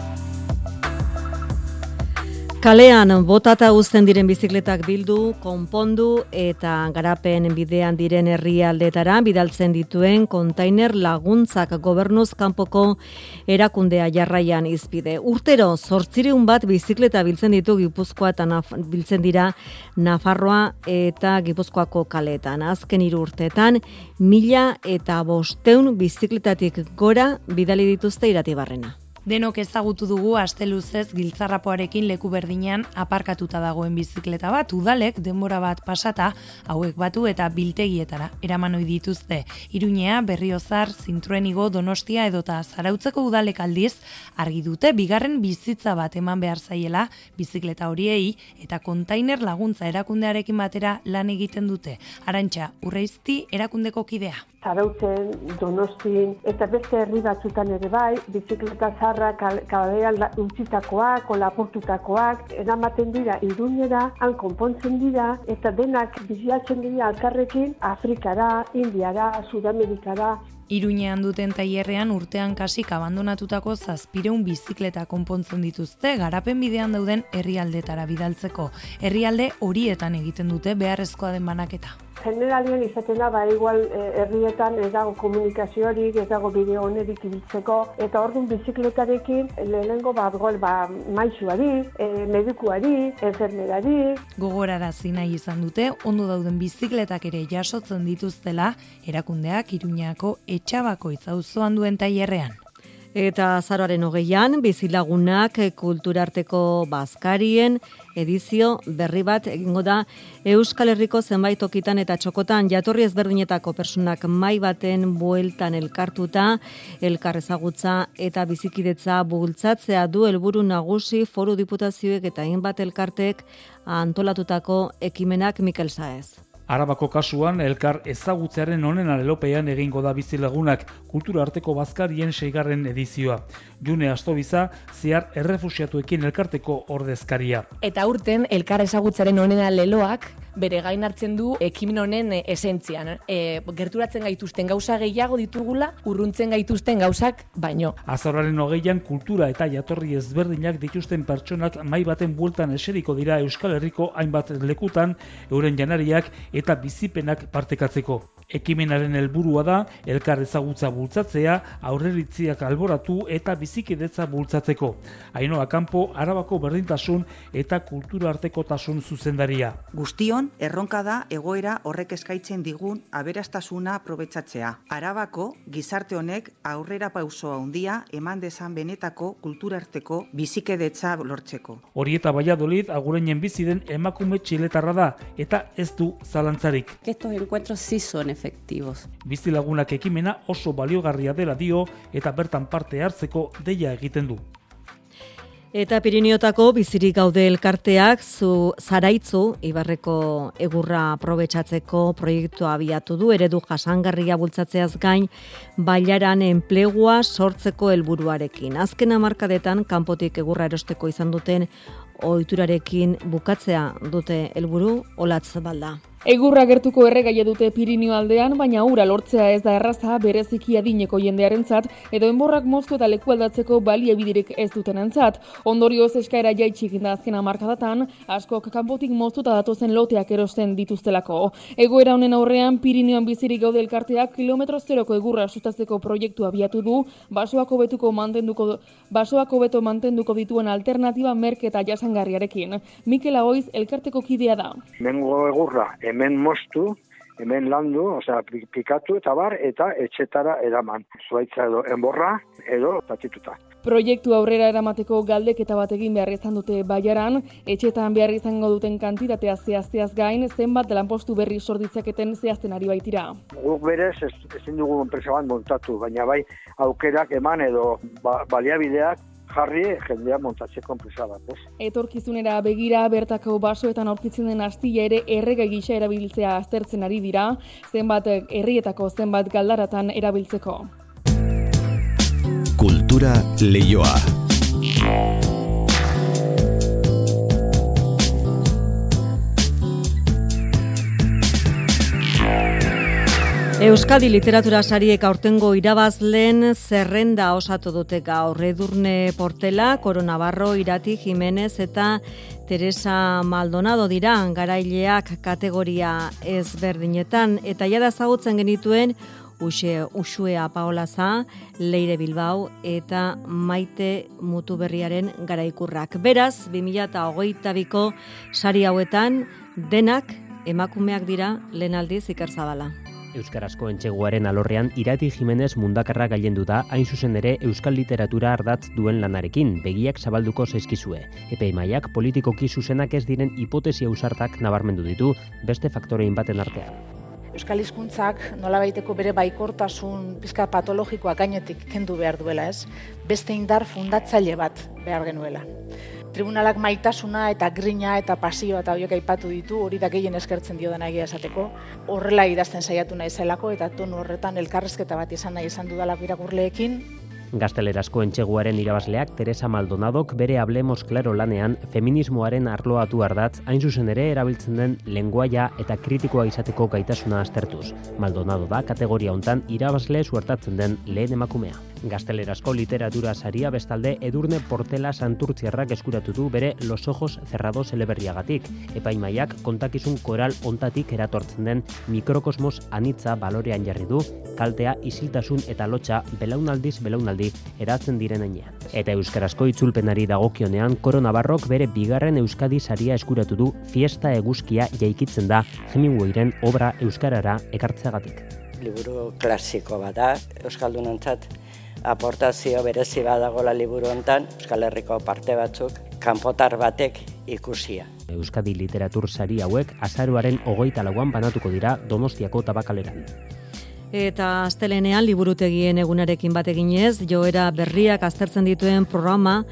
Kalean botata uzten diren bizikletak bildu, konpondu eta garapen bidean diren herrialdetara bidaltzen dituen kontainer laguntzak gobernuz kanpoko erakundea jarraian izpide. Urtero zortzireun bat bizikleta biltzen ditu Gipuzkoa eta biltzen dira Nafarroa eta Gipuzkoako kaletan. Azken hiru urteetan mila eta bosteun bizikletatik gora bidali dituzte iratibarrena. Denok ezagutu dugu asteluzez giltzarrapoarekin leku berdinean aparkatuta dagoen bizikleta bat, udalek denbora bat pasata hauek batu eta biltegietara eraman ohi dituzte. Iruñea, Berriozar, Zintruenigo, Donostia edota Zarautzeko udalek aldiz argi dute bigarren bizitza bat eman behar zaiela bizikleta horiei eta kontainer laguntza erakundearekin batera lan egiten dute. Arantxa, urreizti erakundeko kidea. Zarautzen, Donostin eta beste herri batzutan ere bai, bizikleta zaharrak kalean utzitakoak, kolapurtutakoak, eramaten dira irunera, han konpontzen dira, eta denak biziatzen dira alkarrekin Afrikara, Indiara, Sudamerikara, Iruñean duten tailerrean urtean kasik abandonatutako zazpireun bizikleta konpontzen dituzte garapen bidean dauden herrialdetara bidaltzeko. Herrialde horietan egiten dute beharrezkoa den banaketa generalien izaten da, ba, igual eh, herrietan ez dago komunikazioarik, ez dago bideo honerik ibiltzeko, eta orduan bizikletarekin lehenengo ba, gol, ba, maixuari, e, medikuari, enfermerari. Gogorara nahi izan dute, ondo dauden bizikletak ere jasotzen dituztela, erakundeak iruñako etxabako izauzoan duen tailerrean. Eta zaroaren hogeian, bizilagunak kulturarteko bazkarien edizio berri bat egingo da Euskal Herriko zenbait tokitan eta txokotan jatorri ezberdinetako personak mai baten bueltan elkartuta, elkar ezagutza eta bizikidetza bultzatzea du helburu nagusi foru diputazioek eta hainbat elkartek antolatutako ekimenak Mikel Saez. Arabako kasuan elkar ezagutzearen honen alelopean egingo da bizilagunak kultura arteko bazkarien seigarren edizioa. June Astobiza, ziar errefusiatuekin elkarteko ordezkaria. Eta urten elkar ezagutzaren honen aleloak bere gain hartzen du ekimen honen e, esentzian. E, gerturatzen gaituzten gauza gehiago ditugula, urruntzen gaituzten gauzak baino. Azararen hogeian kultura eta jatorri ezberdinak dituzten pertsonak mai baten bueltan eseriko dira Euskal Herriko hainbat lekutan, euren janariak eta bizipenak partekatzeko. Ekimenaren helburua da elkar ezagutza bultzatzea, aurreritziak alboratu eta bizikidetza bultzatzeko. Ainoa kanpo Arabako berdintasun eta kultura artekotasun zuzendaria. Guztion Bilbon, erronka da egoera horrek eskaitzen digun aberastasuna aprobetsatzea. Arabako, gizarte honek aurrera pausoa handia eman dezan benetako kulturarteko bizikedetza lortzeko. Hori eta Valladolid agureinen bizi den emakume txiletarra da eta ez du zalantzarik. Estos encuentros sí son efectivos. Bizi lagunak ekimena oso baliogarria dela dio eta bertan parte hartzeko deia egiten du. Eta Pirineotako bizirik gaude elkarteak zu zaraitzu ibarreko egurra aprobetsatzeko proiektua abiatu du eredu jasangarria bultzatzeaz gain bailaran enplegua sortzeko helburuarekin. Azken hamarkadetan kanpotik egurra erosteko izan duten ohiturarekin bukatzea dute helburu olatz balda. Egurra gertuko erregaia dute Pirinio aldean, baina ura lortzea ez da erraza bereziki adineko jendearentzat edo enborrak moztu eta leku aldatzeko baliabidirik ez dutenentzat. Ondorioz eskaera jaitsik da azken hamarkadatan, askok kanpotik moztuta datozen loteak erosten dituztelako. Egoera honen aurrean Pirinioan bizirik gaude elkarteak kilometro zeroko egurra sustatzeko proiektu abiatu du, basoako betuko mantenduko basoako beto mantenduko dituen alternatiba merketa jasangarriarekin. Mikel Oiz elkarteko kidea da. Mengo egurra hemen mostu, hemen landu, osea, pikatu eta bar, eta etxetara eraman. Zuaitza edo enborra, edo tatituta. Proiektu aurrera eramateko galdeketa bat egin behar izan dute baiaran, etxetan behar izango duten kantitatea zehazteaz gain, zenbat lanpostu berri sorditzaketen zehazten ari baitira. Guk berez ezin dugu enpresa bat montatu, baina bai aukerak eman edo ba, baliabideak jarri jendea montatzeko enpresa bat, ez? Etorkizunera begira bertako basoetan aurkitzen den astilla ere errega gisa erabiltzea aztertzen ari dira, zenbat herrietako zenbat galdaratan erabiltzeko. Kultura leioa. Euskadi literatura sariek aurtengo irabazleen zerrenda osatu dute gaur edurne portela, Koronabarro, Irati, Jimenez eta Teresa Maldonado dira garaileak kategoria ezberdinetan eta jada zagutzen genituen Uxe, Uxuea Paolaza, Leire Bilbao eta Maite Mutuberriaren garaikurrak. Beraz, 2008ko sari hauetan denak emakumeak dira lehen aldiz ikerzabala. Euskarazko entxeguaren alorrean Irati Jimenez mundakarra gailendu da hain zuzen ere euskal literatura ardatz duen lanarekin, begiak zabalduko zaizkizue. Epeimaiak politikoki zuzenak ez diren hipotesia usartak nabarmendu ditu beste faktorein baten artean. Euskal hizkuntzak nolabaiteko bere baikortasun pizka patologikoa gainetik kendu behar duela ez, beste indar fundatzaile bat behar genuela tribunalak maitasuna eta grina eta pasioa eta horiek aipatu ditu, hori da gehien eskertzen dio dena egia esateko. Horrela idazten saiatu nahi zelako eta tonu horretan elkarrezketa bat izan nahi izan dudalako irakurleekin, Gaztelerazko entxeguaren irabazleak Teresa Maldonadok bere hablemos klaro lanean feminismoaren arloatu ardatz hain zuzen ere erabiltzen den lenguaia eta kritikoa izateko gaitasuna aztertuz. Maldonado da kategoria hontan irabazle suertatzen den lehen emakumea. Gaztelerazko literatura saria bestalde edurne portela santurtziarrak eskuratu du bere Los Ojos Cerrados eleberriagatik. Epaimaiak kontakizun koral ontatik eratortzen den mikrokosmos anitza balorean jarri du, kaltea isiltasun eta lotxa belaunaldiz belaunaldi eratzen diren enean. Eta euskarazko itzulpenari dagokionean Koronabarrok bere bigarren euskadi saria eskuratu du fiesta eguzkia jaikitzen da Hemingwayren obra euskarara ekartzeagatik. Liburu klasiko bada euskaldunontzat aportazio berezi badagola liburu hontan Euskal Herriko parte batzuk kanpotar batek ikusia. Euskadi literatur sari hauek azaruaren hogeita lauan banatuko dira Donostiako tabakaleran. Eta astelenean liburutegien egunarekin bat eginez, joera berriak aztertzen dituen programa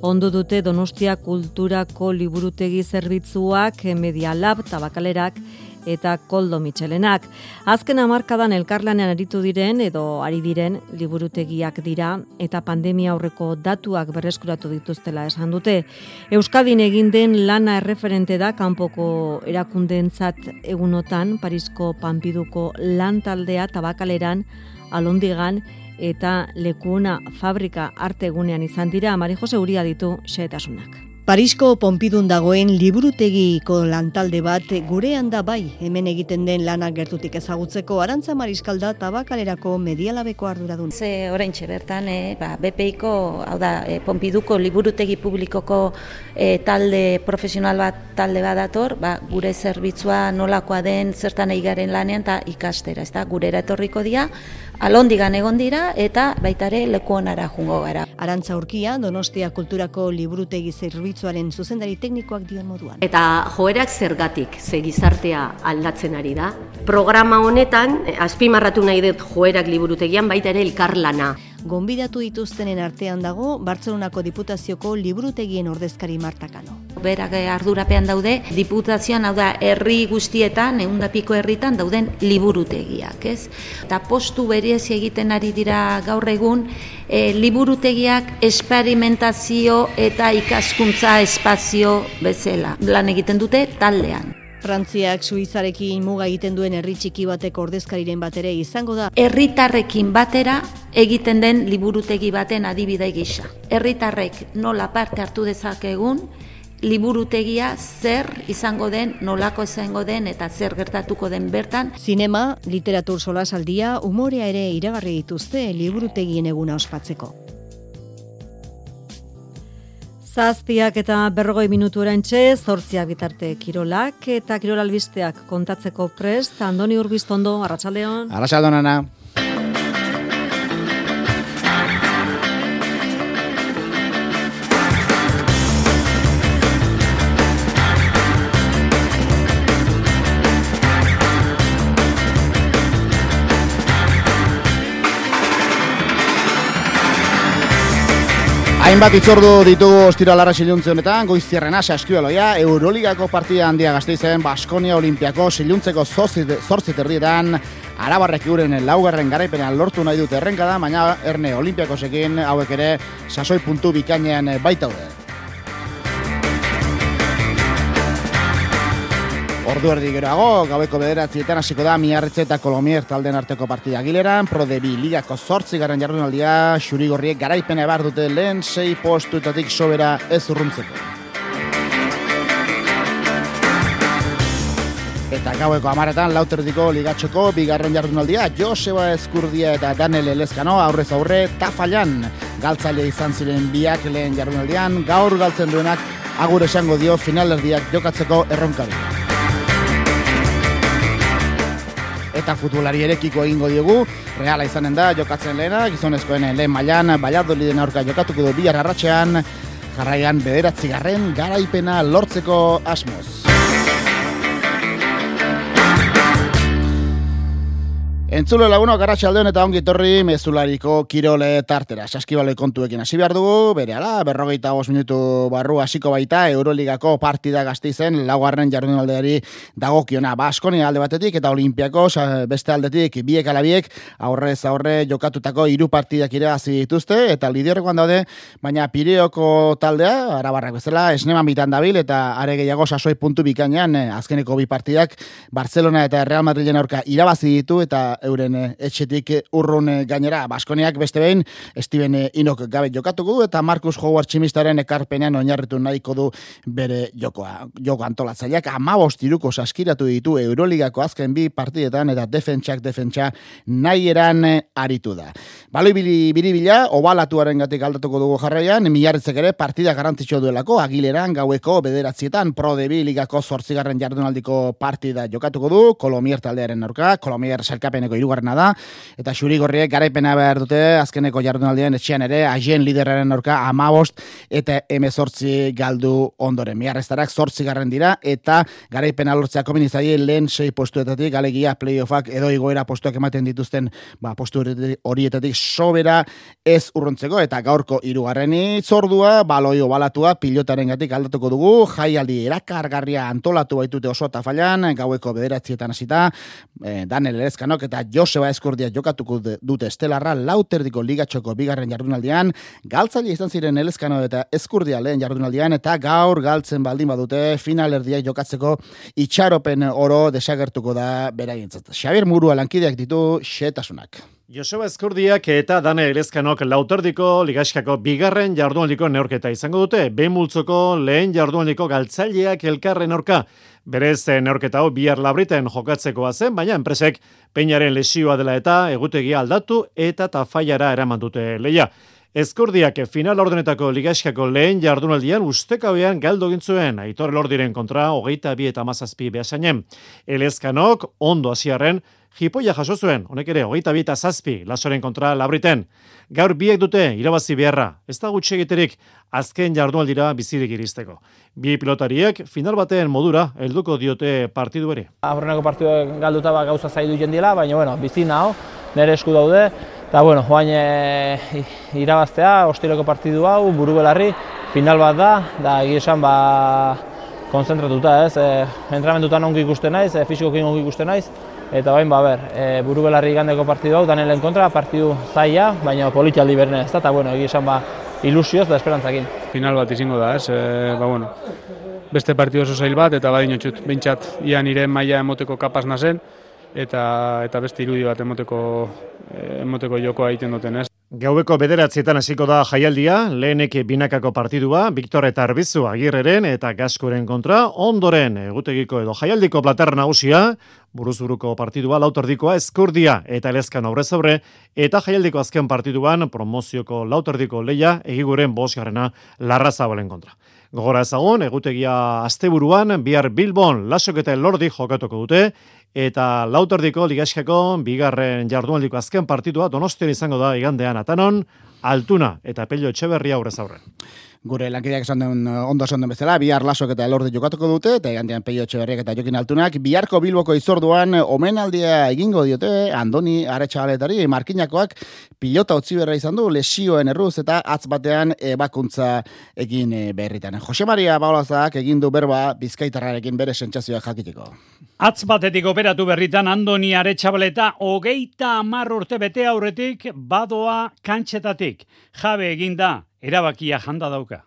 ondo dute Donostia Kulturako liburutegi zerbitzuak, Media Lab, Tabakalerak eta Koldo Michelenak. Azken hamarkadan elkarlanean aritu diren edo ari diren liburutegiak dira eta pandemia aurreko datuak berreskuratu dituztela esan dute. Euskadin egin den lana erreferente da kanpoko erakundeentzat egunotan Parisko Panpiduko lantaldea tabakaleran alondigan eta lekuna fabrika arte egunean izan dira Mari Jose Uria ditu xeetasunak. Parisko Pompidun dagoen liburutegiko lantalde bat gurean da bai hemen egiten den lanak gertutik ezagutzeko Arantza Mariskalda tabakalerako medialabeko arduradun. Ze oraintxe bertan e, ba, BPIko, hau da, e, Pompiduko liburutegi publikoko e, talde profesional bat talde bat dator, ba, gure zerbitzua nolakoa den zertan eigaren lanean eta ikastera, ez da, gure etorriko dia, alondigan egon dira eta baitare leku onara jungo gara. Arantza Urkia, Donostia Kulturako liburutegi zerbitzuaren zuzendari teknikoak dion moduan. Eta joerak zergatik, ze gizartea aldatzen ari da. Programa honetan, azpimarratu nahi dut joerak liburutegian baita ere elkarlana gonbidatu dituztenen artean dago Bartzelonako Diputazioko liburutegien ordezkari martakano. Berak ardurapean daude, diputazioan hau da herri guztietan, eundapiko herritan dauden liburutegiak, ez? Eta postu berezi egiten ari dira gaur egun, e, liburutegiak esperimentazio eta ikaskuntza espazio bezala. Lan egiten dute taldean. Frantziak Suizarekin muga egiten duen herri txiki bateko ordezkariren batere izango da. Herritarrekin batera egiten den liburutegi baten adibide gisa. Herritarrek nola parte hartu dezakegun, liburutegia zer izango den, nolako izango den eta zer gertatuko den bertan. Zinema, literatur solasaldia, umorea ere iragarri dituzte liburutegien eguna ospatzeko. Zazpiak eta berrogoi minutu erantxe, zortziak bitarte kirolak eta kirolalbisteak kontatzeko prest, Andoni Urbiztondo, Arratxaldeon. Arratxaldeon, Ana. Hainbat itzordu ditugu ostira larra siluntze honetan, goiztierren asa eskibeloia, Euroligako partida handia gazteizen, Baskonia Olimpiako siluntzeko zortzit erdietan, Arabarrek uren laugarren garaipenean lortu nahi dute errenkada, baina erne Olimpiakosekin hauek ere sasoi puntu bikainean baitaude. Ordu erdi geroago, gaueko bederatzietan hasiko da miarritze eta kolomier talden arteko partida gileran, pro de bi ligako zortzi garen jardunaldia, xurigorriek garaipena ebar dute lehen, sei postuetatik sobera ez urruntzeko. Eta gaueko amaretan, lauterdiko ligatxoko, bigarren jardunaldia, Joseba Eskurdia eta Daniel Elezkano, aurrez aurre, tafailan, galtzaile izan ziren biak lehen jardunaldian, gaur galtzen duenak, agur esango dio finalerdiak jokatzeko erronkari. Eta futbolari erekiko egingo diogu. Reala izanen da, jokatzen lehena, gizonezkoen lehen mailan, Valladoliden aurka jokatuko du bihar arratxean, jarraian bederatzi garren garaipena lortzeko asmoz. Entzulo laguno, garatxaldeon eta ongi torri mezulariko kirole tartera. Saskibaloi kontuekin hasi behar dugu, bere ala, berrogeita bos minutu barru hasiko baita, Euroligako partida gazti zen, laugarren jardun aldeari dagokiona. Baskonia alde batetik eta olimpiako beste aldetik biek alabiek, aurrez aurre jokatutako hiru partidak ire dituzte, eta liderrekoan daude, baina pireoko taldea, arabarrak bezala, esneman bitan dabil, eta are gehiago sasoi puntu bikainan, azkeneko bi partidak, Barcelona eta Real Madrilen aurka irabazi ditu, eta euren eh, etxetik urrun eh, gainera Baskoniak beste behin Steven eh, Inok gabe jokatuko du eta Marcus Howard tximistaren ekarpenean oinarritu nahiko du bere jokoa. Joko antolatzaileak amabost iruko saskiratu ditu Euroligako azken bi partidetan eta defentsak defentsa nahi eran aritu da. Baloi biribila, obalatuaren gatik aldatuko dugu jarraian, miarritzek ere partida garantzitsua duelako, agileran gaueko bederatzietan pro debi ligako zortzigarren jardunaldiko partida jokatuko du, Kolomier taldearen aurka, Kolomier salkapen azkeneko irugarrena da, eta xuri gorriek garaipena behar dute azkeneko jardunaldian etxean ere, agien lideraren orka amabost eta emezortzi galdu ondoren. Miarreztarak zortzi garren dira, eta garaipena lortzea kominizai lehen sei postuetatik, alegia playoffak edo igoera postuak ematen dituzten ba, postu horietatik sobera ez urrontzeko, eta gaurko irugarren itzordua, baloi obalatua, pilotaren gatik aldatuko dugu, jaialdi erakargarria antolatu baitute oso eta fallan, gaueko bederatzietan hasita, eh, Daniel Erezkanok eta Joseba Eskordia jokatuko dute estelarra lauterdiko ligatxoko bigarren jardunaldian, galtzaile izan ziren elezkano eta eskurdia lehen jardunaldian, eta gaur galtzen baldin badute finalerdia jokatzeko itxaropen oro desagertuko da beraientzat. Xabier Murua lankideak ditu xetasunak. Joseba Eskurdiak eta Dane Elezkanok lauterdiko ligaskako bigarren jardualiko neorketa izango dute, behimultzoko lehen jardualiko galtzaileak elkarren orka. Berez neorketa hau bihar labriten jokatzekoa zen, baina enpresek peinaren lesioa dela eta egutegia aldatu eta tafaiara eraman dute leia. Eskurdiak final ordenetako ligaskako lehen jardunaldian ustekabean galdo gintzuen, aitor lordiren kontra hogeita bi eta mazazpi behasainen. Elezkanok ondo hasiarren jipoia jaso zuen, honek ere, hogeita bita zazpi, lasoren kontra labriten. Gaur biek dute, irabazi beharra, ez da gutxe egiterik, azken jardualdira bizirik iristeko. Bi pilotariek, final baten modura, helduko diote partidu ere. Aurreneko partidu galduta ba, gauza zaidu jendila, baina, bueno, bizi nao, nire esku daude, eta, bueno, joan e, irabaztea, ostileko partidu hau, buru belarri, final bat da, da, esan, ba, konzentratuta, ez, e, entramendutan ongi ikusten naiz, e, fizikokin ongi ikusten naiz, Eta bain, ba, ber, e, buru belarri igandeko partidu hau, Danielen kontra, partidu zaila, baina politialdi berne ez da, eta bueno, esan ba, ilusioz da esperantzakin. Final bat izango da, ez, e, ba, bueno, beste partidu oso zail bat, eta badin otxut, bintzat, ia nire maila emoteko kapaz nazen, eta, eta beste irudi bat emoteko, e, emoteko jokoa egiten duten, ez. Gaubeko bederatzietan hasiko da jaialdia, lehenek binakako partidua, Viktor eta Arbizu agirreren eta Gaskoren kontra, ondoren egutegiko edo jaialdiko platerra nagusia, buruzuruko partidua, lauterdikoa, eskurdia eta elezkan aurrez aurre, eta jaialdiko azken partiduan, promozioko lauterdiko leia, egiguren bosgarrena larra zabalen kontra. Gogora ezagun, egutegia asteburuan, bihar Bilbon, lasok eta lordi jokatuko dute, eta lauterdiko ligaskako bigarren jardualdiko azken partitua donostian izango da igandean atanon, altuna eta pello etxeberria aurrez aurre gure lankideak esan eh, ondo esan den bezala, bihar lasok eta elorde jokatuko dute, eta egandean peio berriak eta jokin altunak, biharko bilboko izorduan omenaldia egingo diote, Andoni Aretxabaletari, markinakoak pilota utzi berra izan du, lesioen erruz eta atz batean ebakuntza egin eh, berritan. Jose Maria Baolazak egin du berba bizkaitarrarekin bere sentsazioa jakiteko. Atz batetik operatu berritan Andoni Aretxabaleta hogeita amar urte bete aurretik badoa kantxetatik. Jabe eginda, erabakia janda dauka.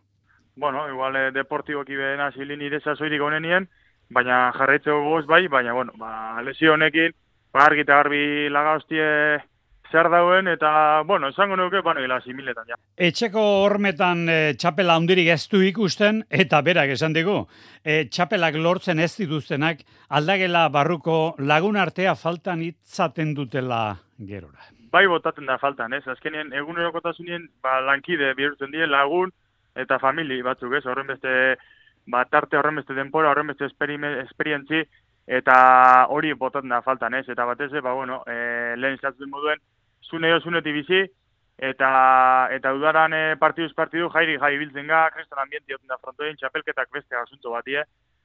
Bueno, igual eh, deportiboki behen azilin ireza zoirik honenien, baina jarraitzeko goz bai, baina bueno, ba, lesio honekin, ba, argi eta garbi laga zer dauen, eta, bueno, esango nuke, bueno, ila similetan, ja. Etxeko hormetan e, txapela hundirik ez du ikusten, eta berak esan dugu, e, txapelak lortzen ez dituztenak, aldagela barruko lagun artea faltan itzaten dutela gerora bai botaten da faltan, ez? Azkenien egunerokotasunien ba lankide bihurtzen die lagun eta famili batzuk, ez? Horren beste ba tarte horren beste denpora, horren beste esperientzi eta hori botaten da faltan, ez? Eta batez ba bueno, eh lehen izatzen moduen zune jo zuneti bizi eta eta udaran e, partiduz partidu jairi jai biltzen ga, kriston ambiente da frontoien txapelketak beste asunto batie.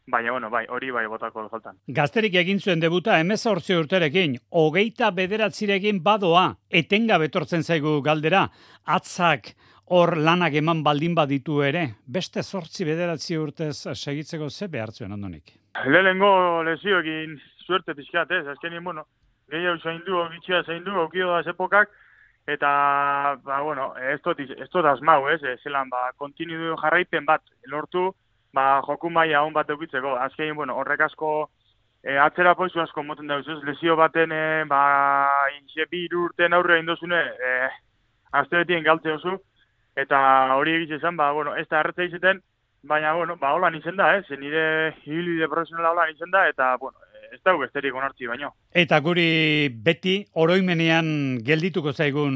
Baina, bueno, bai, hori bai botako faltan. Gazterik egin zuen debuta, emezortzi urterekin, hogeita bederatzirekin badoa, etenga betortzen zaigu galdera, atzak hor lanak eman baldin baditu ere, beste zortzi bederatzi urtez segitzeko ze behartzuen ondonik? Lehenengo lesioekin suerte pixkat, ez, azkenien, bueno, gehiago zain du, bitxia zain du, aukio da epokak, eta, ba, bueno, ez dut, ez dut asmau, ez, zelan, ba, kontinu jarraipen bat, lortu, ba, joku maia hon bat eukitzeko. Azkein, bueno, horrek asko e, atzera poizu asko moten da ez lesio baten, e, ba, inxe bi urten aurre indozune, e, azte betien galte oso, eta hori egitzen ba, bueno, ez da erretza izeten, baina, bueno, ba, holan izen da, eh? nire hilbide profesionala holan izen da, eta, bueno, ez da besterik onartzi baino. Eta guri beti oroimenean geldituko zaigun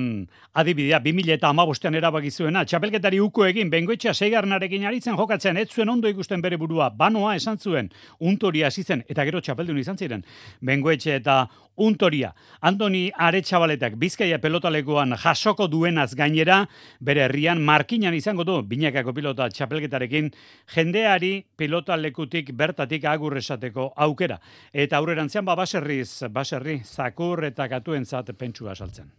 adibidea 2000 eta amabostean erabaki zuena. Txapelketari uko egin, bengoetxea seigarnarekin aritzen jokatzen, ez zuen ondo ikusten bere burua, banoa esan zuen, untori hasi eta gero txapeldun izan ziren. Bengoetxe eta untoria. Antoni Aretxabaletak bizkaia pelotalekoan jasoko duenaz gainera, bere herrian markinan izango du, binakako pilota txapelketarekin, jendeari pilotalekutik bertatik agurresateko aukera. Eta aurrerantzean ba baserriz, baserri, zakur eta katuentzat pentsua saltzen.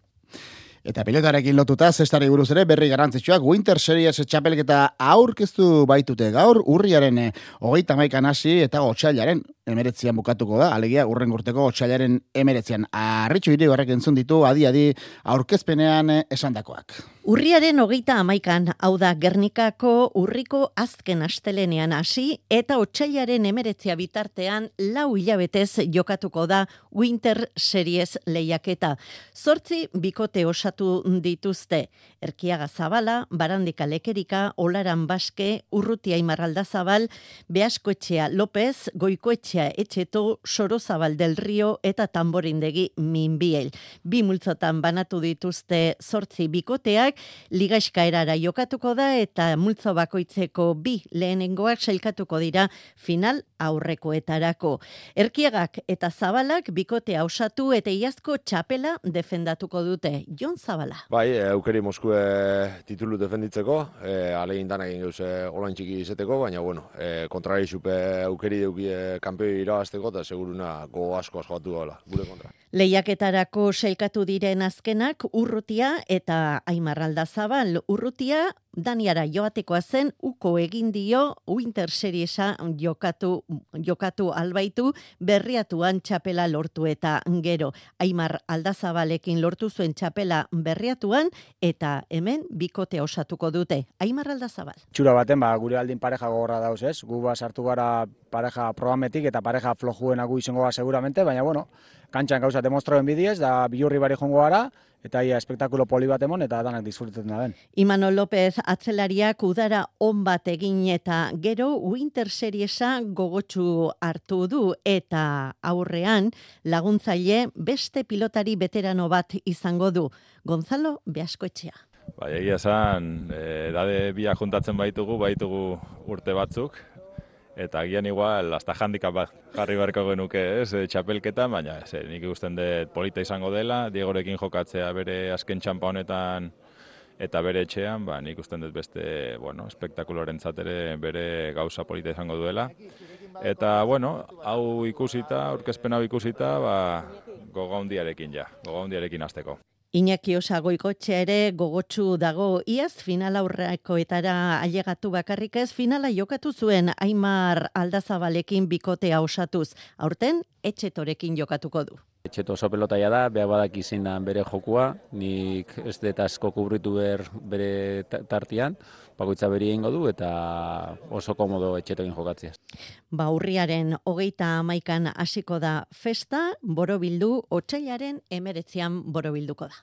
Eta pilotarekin lotuta, zestari buruz ere, berri garantzitsuak, Winter Series txapelketa aurkeztu baitute gaur, urriaren eh, hogeita maikan hasi eta gotxailaren emeretzian bukatuko da, alegia urren gurteko otxailaren emeretzian. Arritxu hiri horrek entzun ditu, adi-adi aurkezpenean esandakoak. Urriaren hogeita amaikan, hau da Gernikako urriko azken astelenean hasi eta otxailaren emeretzia bitartean lau hilabetez jokatuko da Winter Series lehiaketa. Zortzi bikote osatu dituzte. Erkiaga Zabala, Barandika Lekerika, Olaran Baske, Urrutia Imarralda Zabal, Beaskoetxea López, Goikoetxea Etxeto, Soro Zabal del Rio eta Tamborindegi Minbiel. Bi multzotan banatu dituzte zortzi bikoteak, ligaiska erara jokatuko da eta multzo bakoitzeko bi lehenengoak sailkatuko dira final aurrekoetarako. Erkiagak eta Zabalak bikotea osatu eta iazko txapela defendatuko dute. Jon Zabala. Bai, aukeri Moskue titulu defenditzeko, e, alegin danak egin gauz olain txiki izeteko, baina bueno, e, kontrari xupe aukeri deuki e, kampioi irabazteko eta seguruna go asko asko batu gure kontra. Lehiaketarako sailkatu diren azkenak urrutia eta aimarralda zabal urrutia Daniara joatekoa zen uko egin dio Winter Seriesa jokatu jokatu albaitu berriatuan txapela lortu eta gero Aimar Aldazabalekin lortu zuen txapela berriatuan eta hemen bikote osatuko dute Aimar Aldazabal. Txura baten ba gure aldin pareja gogorra dauz, ez? Gu ba sartu gara pareja programetik eta pareja flojuena gu izango seguramente, baina bueno, kantxan gauza demostrauen bidiez da bilurri bari jongo gara eta ia espektakulo poli bat emon eta danak disfrutatzen da den. Imano López atzelariak udara on bat egin eta gero Winter Seriesa gogotsu hartu du eta aurrean laguntzaile beste pilotari veterano bat izango du. Gonzalo Beaskoetxea. Bai, egia esan, e, dade biak juntatzen baitugu, baitugu urte batzuk, eta agian igual hasta handicap jarri beharko genuke, ez, e, txapelketa, baina ez, nik ikusten dut polita izango dela, Diegorekin jokatzea bere azken txampa honetan eta bere etxean, ba, nik ikusten dut beste, bueno, espektakuloren ere bere gauza polita izango duela. Eta, bueno, hau ikusita, orkezpen hau ikusita, ba, goga hundiarekin ja, goga hundiarekin azteko. Iñaki Osagoikotxe ere gogotsu dago iaz final aurrekoetara ailegatu bakarrik ez finala jokatu zuen Aimar Aldazabalekin bikotea osatuz. Aurten etxetorekin jokatuko du. Etxeto oso pelotaia da, beha badak izin bere jokua, nik ez dut asko kubritu ber bere tartian, bakoitza beri egingo du eta oso komodo etxetokin jokatzea. Baurriaren hogeita amaikan hasiko da festa, borobildu, otxailaren emeretzian borobilduko da.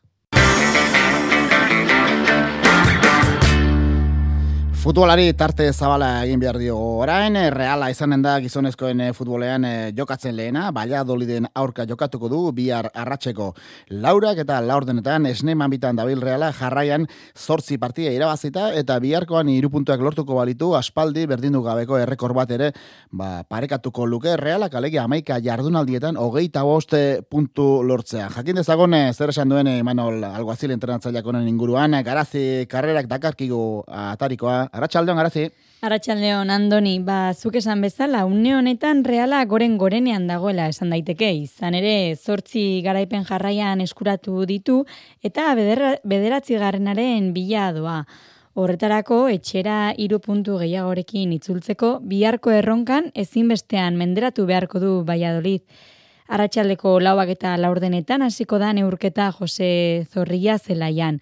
Futbolari tarte zabala egin behar dio orain, reala izanen da gizonezkoen eh, futbolean eh, jokatzen lehena, baina doliden aurka jokatuko du bihar arratseko. Laurak eta laurdenetan esne mambitan dabil reala jarraian zortzi partia irabazita eta biharkoan irupuntuak lortuko balitu aspaldi berdindu gabeko errekor bat ere ba, parekatuko luke. Reala kalegi amaika jardunaldietan hogeita boste puntu lortzea. Jakin dezagone zer esan duen Manol Alguazil entrenatzaileakonen inguruan, garazi karrerak dakarkigu atarikoa Arratxaldeon, arazi. Arratxaldeon, Andoni, ba, zuk esan bezala, une honetan reala goren gorenean dagoela esan daiteke, izan ere, zortzi garaipen jarraian eskuratu ditu, eta bederatzi garrenaren bila doa. Horretarako, etxera iru puntu gehiagorekin itzultzeko, biharko erronkan ezinbestean menderatu beharko du Baiadolit. Arratxaldeko lauak eta laurdenetan hasiko da neurketa Jose Zorria zelaian.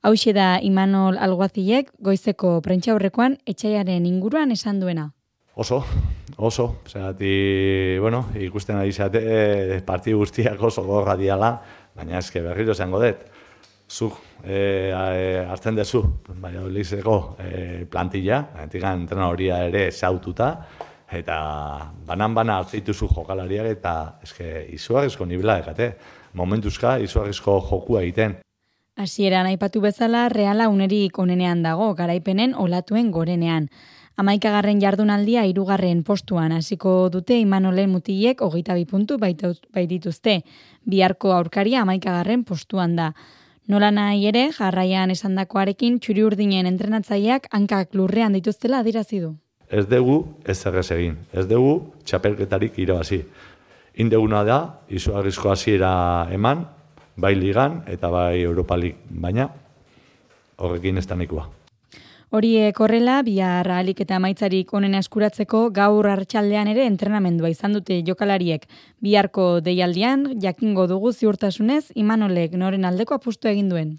Hau da Imanol Alguazilek goizeko prentxa horrekoan etxaiaren inguruan esan duena. Oso, oso. Zerati, bueno, ikusten ari zate, eh, parti guztiak oso gorra diala, baina eske berriro zango dut. Zu, e, hartzen dezu, baina olizeko e, plantilla, entikan entrena horia ere zaututa, eta banan-bana hartzeituzu jokalariak, eta eske izuagizko nibela, ekate, momentuzka izuagizko jokua egiten. Hasieran aipatu bezala, reala unerik onenean dago, garaipenen olatuen gorenean. Amaikagarren jardunaldia irugarren postuan hasiko dute Imanolen mutiek hogeita bi puntu baitituzte. Biharko aurkaria amaikagarren postuan da. Nola nahi ere, jarraian esandakoarekin txuri urdinen entrenatzaileak hankak lurrean dituztela adirazi du. Ez dugu ez errez egin, ez dugu txapelketarik irabazi. Indeguna da, izugarrizko hasiera eman, bai ligan eta bai Europa League, baina horrekin da Horiek horrela, bihar alik eta maitzarik onen eskuratzeko gaur hartxaldean ere entrenamendua izan dute jokalariek. Biharko deialdian, jakingo dugu ziurtasunez, imanolek noren aldeko apustu egin duen.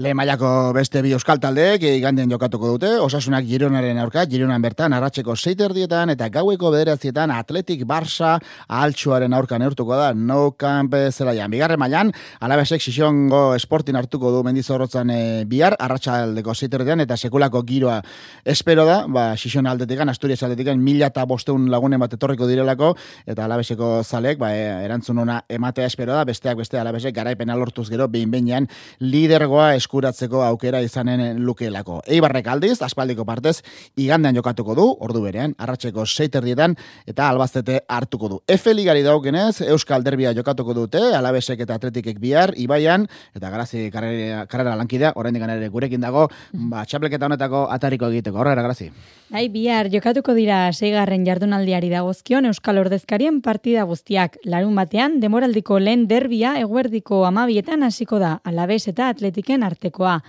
Le mailako beste bi euskal taldeek iganden jokatuko dute, osasunak gironaren aurka, gironan bertan, arratseko seiterdietan eta gaueko bederatzietan atletik barsa altxuaren aurka neurtuko da, no camp zelaian. Bigarre mailan, alabesek sixongo esportin hartuko du mendizorrotzan e, bihar, arratsaldeko seiterdietan eta sekulako giroa espero da, ba, Xixon aldetikan, Asturias aldetikan, mila eta bosteun lagunen bat etorriko direlako, eta alabeseko zalek, ba, e, erantzun ona ematea espero da, besteak beste alabesek garaipen alortuz gero, behin behinean lidergoa eskuratzeko aukera izanen lukeelako. Eibarrek aldiz, aspaldiko partez, igandean jokatuko du, ordu berean, arratseko seiterdietan, eta albaztete hartuko du. Efe ligari daukenez, Euskal Derbia jokatuko dute, alabesek eta atletikek bihar, ibaian, eta garazi karrera, karrera lankidea, orain ere gurekin dago, ba, txapleketa honetako atariko egiteko. Horrera, grazi. Bai, bihar jokatuko dira seigarren jardunaldiari dagozkion Euskal Ordezkarien partida guztiak. Larun batean, demoraldiko lehen derbia eguerdiko amabietan hasiko da, alabez eta atletiken artekoa.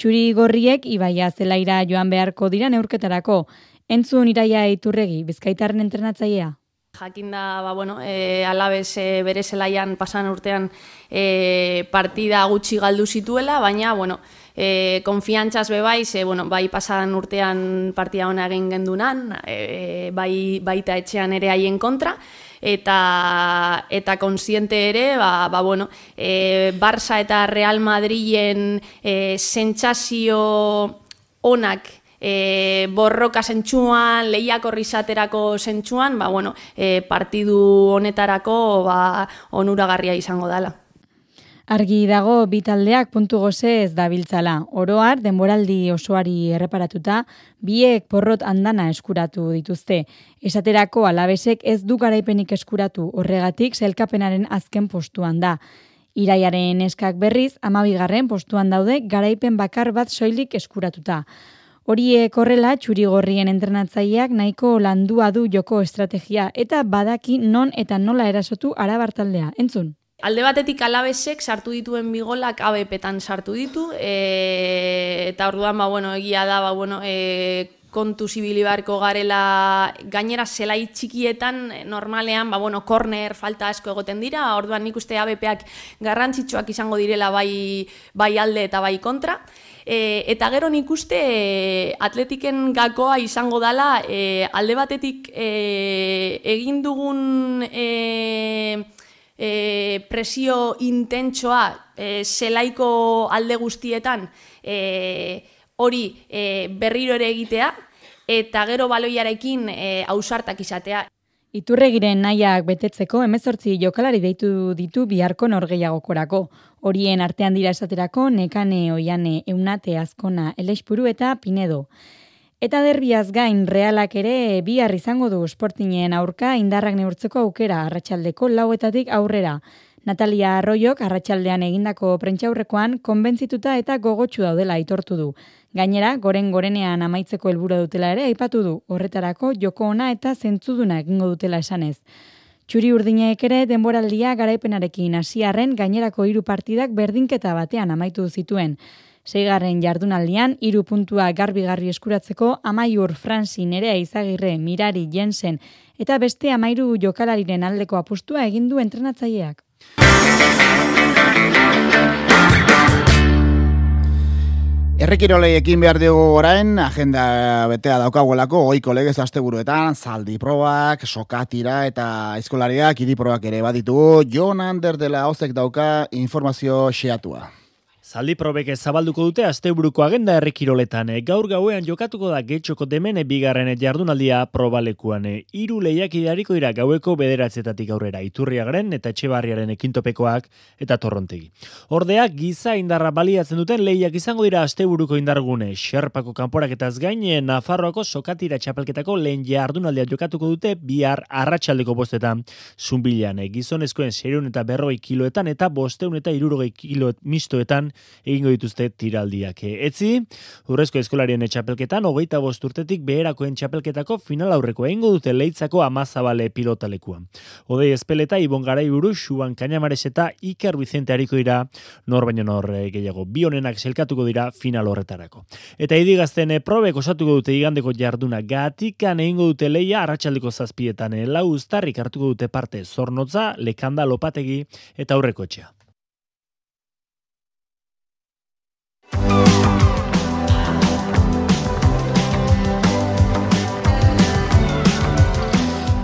Txuri gorriek ibaia zelaira joan beharko dira neurketarako. Entzun iraia iturregi, bizkaitarren entrenatzailea. Jakinda, ba, bueno, e, alabez e, bere zelaian pasan urtean e, partida gutxi galdu zituela, baina, bueno, e, konfiantzaz bebai, ze, bueno, bai pasan urtean partida hona egin gendunan, e, bai, baita etxean ere haien kontra, eta eta konsiente ere ba, ba bueno, e, Barça eta Real Madrilen e, sentsazio onak e, borroka zentsuan, lehiak horri zaterako zentsuan, ba, bueno, e, partidu honetarako ba, onuragarria izango dela. Argi dago bi taldeak puntu goze ez dabiltzala. Oroar denboraldi osoari erreparatuta biek porrot andana eskuratu dituzte. Esaterako alabesek ez du garaipenik eskuratu horregatik zelkapenaren azken postuan da. Iraiaren eskak berriz amabigarren postuan daude garaipen bakar bat soilik eskuratuta. Horiek horrela txurigorrien entrenatzaileak nahiko landua du joko estrategia eta badaki non eta nola erasotu arabartaldea. Entzun. Alde batetik alabesek sartu dituen bigolak ABPetan sartu ditu, e, eta orduan, ba, bueno, egia da, ba, bueno, e, kontu zibili barko garela gainera zelai txikietan normalean, ba, bueno, korner falta asko egoten dira, orduan nik uste ABPak garrantzitsuak izango direla bai, bai alde eta bai kontra. E, eta gero nik uste e, atletiken gakoa izango dala e, alde batetik e, egin dugun... E, e, presio intentsoa e, zelaiko alde guztietan e, hori e, berriro ere egitea eta gero baloiarekin e, ausartak izatea. Iturregiren nahiak betetzeko emezortzi jokalari deitu ditu biharko norgeiagokorako. Horien artean dira esaterako nekane oiane eunate azkona elespuru eta pinedo. Eta derbiaz gain realak ere bihar izango du sportinen aurka indarrak neurtzeko aukera arratsaldeko lauetatik aurrera. Natalia Arroyok arratsaldean egindako prentxaurrekoan konbentzituta eta gogotsu daudela aitortu du. Gainera, goren gorenean amaitzeko helburu dutela ere aipatu du. Horretarako joko ona eta zentzuduna egingo dutela esanez. Txuri urdineek ere denboraldia garaipenarekin hasiarren gainerako hiru partidak berdinketa batean amaitu zituen. Seigarren jardunaldian, hiru puntua garbi-garbi eskuratzeko amaiur Franzi nerea izagirre Mirari Jensen eta beste amairu jokalariren aldeko apustua egin du entrenatzaileak. Errekirolei behar dugu orain, agenda betea daukaguelako, oiko legez asteburuetan, zaldi probak, sokatira eta aizkolariak, idiprobak ere baditugu, Jon Ander dela hozek dauka informazio xeatua. Zaldi probek zabalduko dute asteburuko agenda errekiroletan. Gaur gauean jokatuko da getxoko demene bigarren jardunaldia probalekuan. Hiru lehiak idariko dira gaueko bederatzetatik aurrera iturriagren eta etxebarriaren ekintopekoak eta torrontegi. Ordeak giza indarra baliatzen duten lehiak izango dira asteburuko indargune. Xerpako kanporaketaz gaine Nafarroako sokatira txapelketako lehen jardunaldia jokatuko dute bihar arratsaldeko bostetan. Zumbilean gizonezkoen serion eta berroi kiloetan eta bosteun eta irurogei kilo mistoetan egingo dituzte tiraldiak. Etzi, urrezko eskolarien etxapelketan, hogeita bost urtetik beherakoen txapelketako final aurreko egingo dute leitzako amazabale pilotalekua. Odei espeleta, Ibon Garai Buru, Xuan Kainamares eta Iker Vicente hariko dira, nor baino nor eh, gehiago, bi honenak selkatuko dira final horretarako. Eta idigazten eh, probek osatuko dute igandeko jarduna, gatikan egingo dute leia, arratsaldeko zazpietan, eh, lau ustarrik hartuko dute parte, zornotza, lekanda lopategi eta aurreko etxea.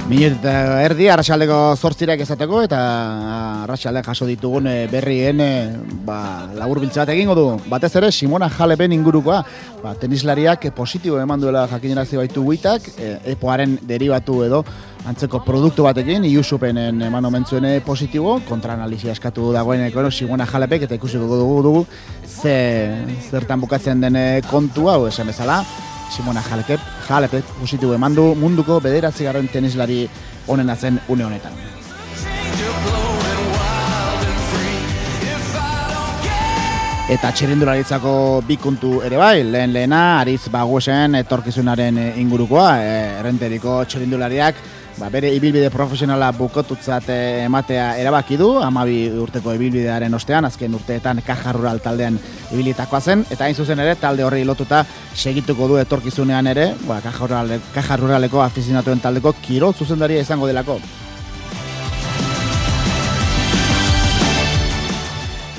Minet eta erdi, arraxaldeko zortzirak ezateko, eta arraxalde jaso ditugun eh, berrien eh, ba, labur bat egingo du. Batez ere, Simona Jalepen ingurukoa, ba, tenislariak positibo eman duela jakinerazi baitu guitak, e, epoaren derivatu edo, antzeko produktu batekin, iusupenen eman omentzuen positibo, kontraanalizia eskatu dagoeneko, no, Simona Jalepek, eta ikusiko dugu dugu, ze, zertan bukatzen den kontua, hau esan bezala, Simona Jalekep, Jalepek positibo eman du munduko bederatzi garren tenislari onena zen une honetan. Eta txerindularitzako bi kontu ere bai, lehen lehena, Ariz Baguesen etorkizunaren ingurukoa, e, errenteriko txerindulariak ba, bere ibilbide profesionala bukotutzat eh, ematea erabaki du, amabi urteko ibilbidearen ostean, azken urteetan kaja rural taldean ibilitakoa zen, eta hain zuzen ere, talde horri lotuta segituko du etorkizunean ere, ba, kaja ruraleko afizinatuen taldeko kirol zuzendaria izango delako.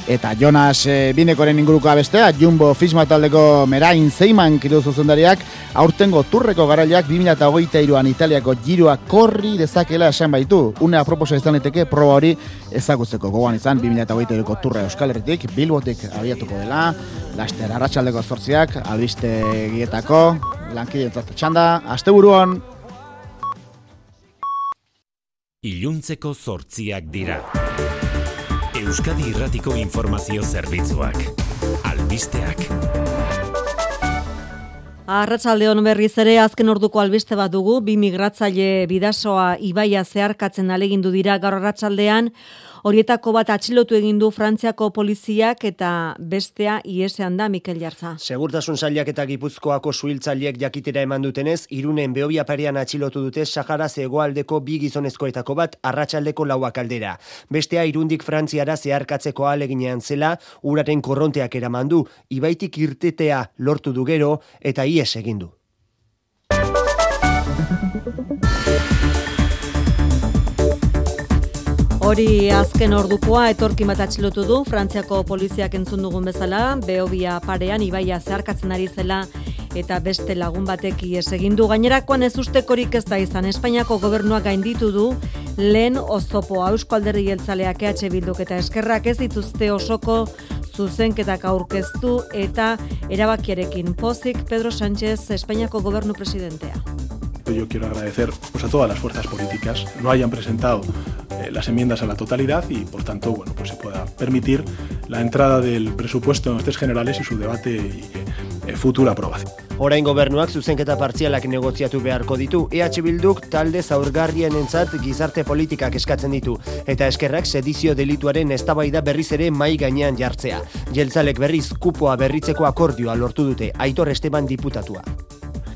Eta Jonas e, Binekoren inguruko bestea, Jumbo Fisma taldeko Merain Zeiman kiru zuzendariak, aurtengo turreko garaileak 2008an Italiako giroa korri dezakela esan baitu. Une aproposa izan liteke proba hori ezagutzeko gogoan izan 2008ko turre Euskal Herritik, Bilbotik abiatuko dela, laster arratsaldeko zortziak, albiste gietako, lankideen txanda, aste buruan! Iluntzeko zortziak dira. Euskadi Irratiko Informazio Zerbitzuak. Albisteak. Arratsaldeon berriz ere azken orduko albiste bat dugu, bi migratzaile bidasoa ibaia zeharkatzen alegindu dira gaur arratsaldean, Horietako bat atxilotu egin du Frantziako poliziak eta bestea iesean da Mikel Jartza. Segurtasun zailak eta Gipuzkoako suhiltzaileek jakitera eman dutenez, irunen behobia parean atxilotu dute Sahara zegoaldeko bi gizonezkoetako bat arratsaldeko lauak aldera. Bestea irundik Frantziara zeharkatzeko aleginean zela, uraren korronteak eraman du, ibaitik irtetea lortu du gero eta ies egin du. Hori azken ordukoa etorkin bat atxilotu du, Frantziako poliziak entzun dugun bezala, Beobia parean ibaia zeharkatzen ari zela eta beste lagun batek ies egin du. Gainerakoan ez ustekorik ez da izan, Espainiako gobernuak gainditu du, lehen ozopo Eusko Alderri Jeltzaleak EH Bilduk eta Eskerrak ez dituzte osoko zuzenketak aurkeztu eta erabakiarekin pozik Pedro Sánchez, Espainiako gobernu presidentea. Yo quiero agradecer pues, a todas las fuerzas políticas no hayan presentado eh, las enmiendas a la totalidad y por tanto bueno, pues se pueda permitir la entrada del presupuesto en los generales y su debate y eh, futura aprobación. Orain gobernuak zuzenketa partzialak negoziatu beharko ditu, EH Bilduk talde zaurgarrien entzat gizarte politikak eskatzen ditu, eta eskerrak sedizio delituaren eztabaida berriz ere mai gainean jartzea. Jeltzalek berriz kupoa berritzeko akordioa lortu dute, Aitor Esteban diputatua.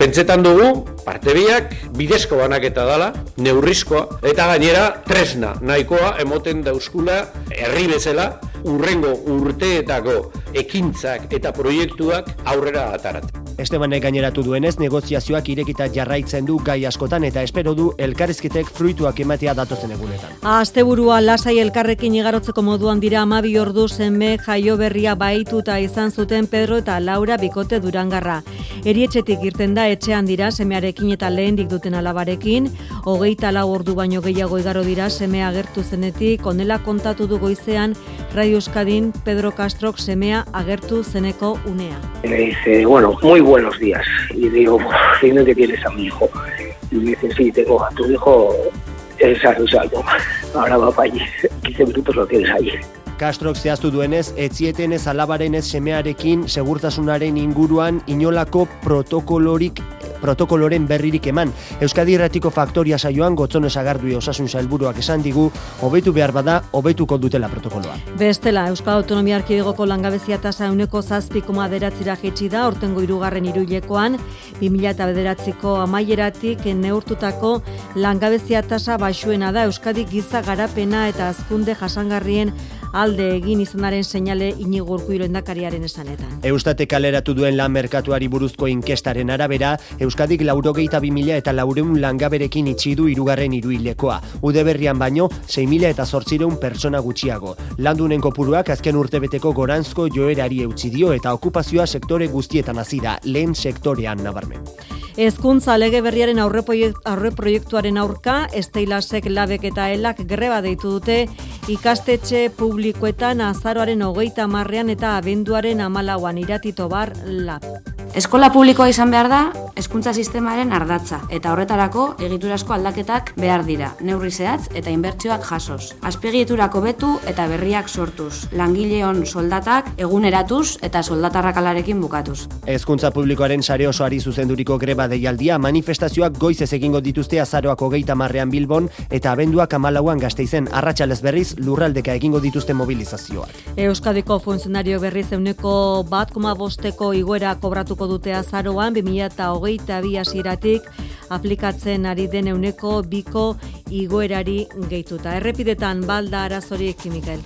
Pentsetan dugu, parte biak, bidezko banaketa dala, neurrizkoa, eta gainera tresna nahikoa emoten dauzkula herri bezala, urrengo urteetako ekintzak eta proiektuak aurrera atarat. Estebanek gaineratu duenez, negoziazioak irekita jarraitzen du gai askotan eta espero du elkarrizketek fruituak ematea datozen egunetan. Asteburua lasai elkarrekin igarotzeko moduan dira amabi ordu zenme jaio berria baituta izan zuten Pedro eta Laura bikote durangarra. Erietxetik irten da etxean dira semearekin eta lehendik duten alabarekin, hogeita lau ordu baino gehiago igaro dira semea agertu zenetik, onela kontatu du goizean Radio Euskadin Pedro Castrok semea agertu zeneko unea. Me dice, bueno, muy buenos días. Y digo, dime que tienes a mi hijo. Y me dice, sí, tengo a tu hijo es salvo. Ahora va para allí. 15 minutos lo tienes ahí. Castrok zehaztu duenez, etzieten ez alabaren ez semearekin segurtasunaren inguruan inolako protokolorik protokoloren berririk eman. Euskadi Irratiko Faktoria saioan gotzon esagardui osasun sailburuak esan digu, hobetu behar bada, hobetuko dutela protokoloa. Bestela, Euskal Autonomia Arkidegoko langabezia tasa euneko zazpikoma deratzira jetxi da, ortengo irugarren iruilekoan, 2000 eta bederatziko amaieratik neurtutako langabezia tasa basuena da Euskadi giza garapena eta azkunde jasangarrien alde egin izanaren seinale inigurku irendakariaren esanetan. Eustate kaleratu duen lan merkatuari buruzko inkestaren arabera, Euskadik laurogeita bimila eta laureun langaberekin itxidu irugarren iruilekoa. Udeberrian baino, 6.000 eta zortzireun pertsona gutxiago. Landunen kopuruak azken urtebeteko goranzko joerari eutzi dio eta okupazioa sektore guztietan hasi da, lehen sektorean nabarmen. Hezkuntza lege berriaren aurre, aurre proiektuaren aurka, Esteilasek labek eta elak greba deitu dute ikastetxe publikoetan azaroaren hogeita marrean eta abenduaren amalauan iratito bar lab. Eskola publikoa izan behar da, hezkuntza sistemaren ardatza, eta horretarako egiturasko aldaketak behar dira, neurri zehatz eta inbertsioak jasoz. Azpegieturako betu eta berriak sortuz, langileon soldatak eguneratuz eta soldatarrakalarekin bukatuz. Hezkuntza publikoaren sare osoari zuzenduriko greba deialdia manifestazioak goizez egingo dituzte azaroak hogeita marrean Bilbon eta abenduak amalauan gazteizen arratsalez berriz lurraldeka egingo dituzte mobilizazioak. Euskadiko funtzionario berriz euneko bat koma bosteko iguera kobratuko dute azaroan 2008 bi hasieratik aplikatzen ari den euneko biko igoerari gehituta. Errepidetan balda arazorik, Mikael.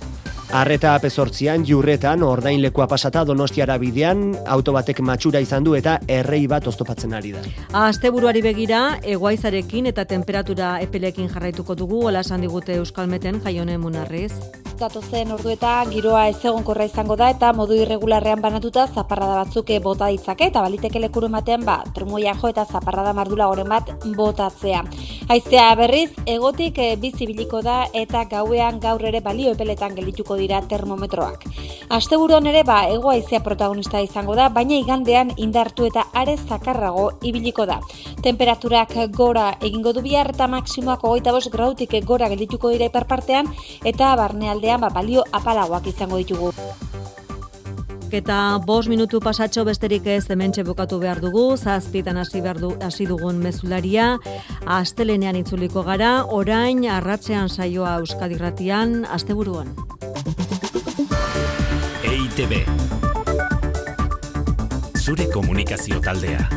Arreta apezortzian, jurretan, ordainlekoa pasata donostiara bidean, autobatek matxura izan du eta errei bat oztopatzen ari da. Asteburuari begira, egoaizarekin eta temperatura epelekin jarraituko dugu, hola esan digute Euskalmeten jaione munarriz. Datozen ordueta giroa ez egonkorra izango da eta modu irregularrean banatuta zaparrada batzuk bota ditzake eta baliteke lekuru ematean ba, trumoia jo eta zaparrada mardula goren bat botatzea. Aiztea berriz, egotik bizibiliko da eta gauean gaur ere balio epeletan dira termometroak. Asteburuan ere ba ego haizea protagonista izango da, baina igandean indartu eta are zakarrago ibiliko da. Temperaturak gora egingo du bihar eta maksimoak 25 gradutik gora geldituko dira iparpartean eta barnealdean ba balio apalagoak izango ditugu. Eta bos minutu pasatxo besterik ez hementxe bukatu behar dugu, zazpitan hasi behar du, hasi dugun mezularia, astelenean itzuliko gara, orain arratzean saioa Euskadirratian, asteburuan. EITB Zure komunikazio taldea.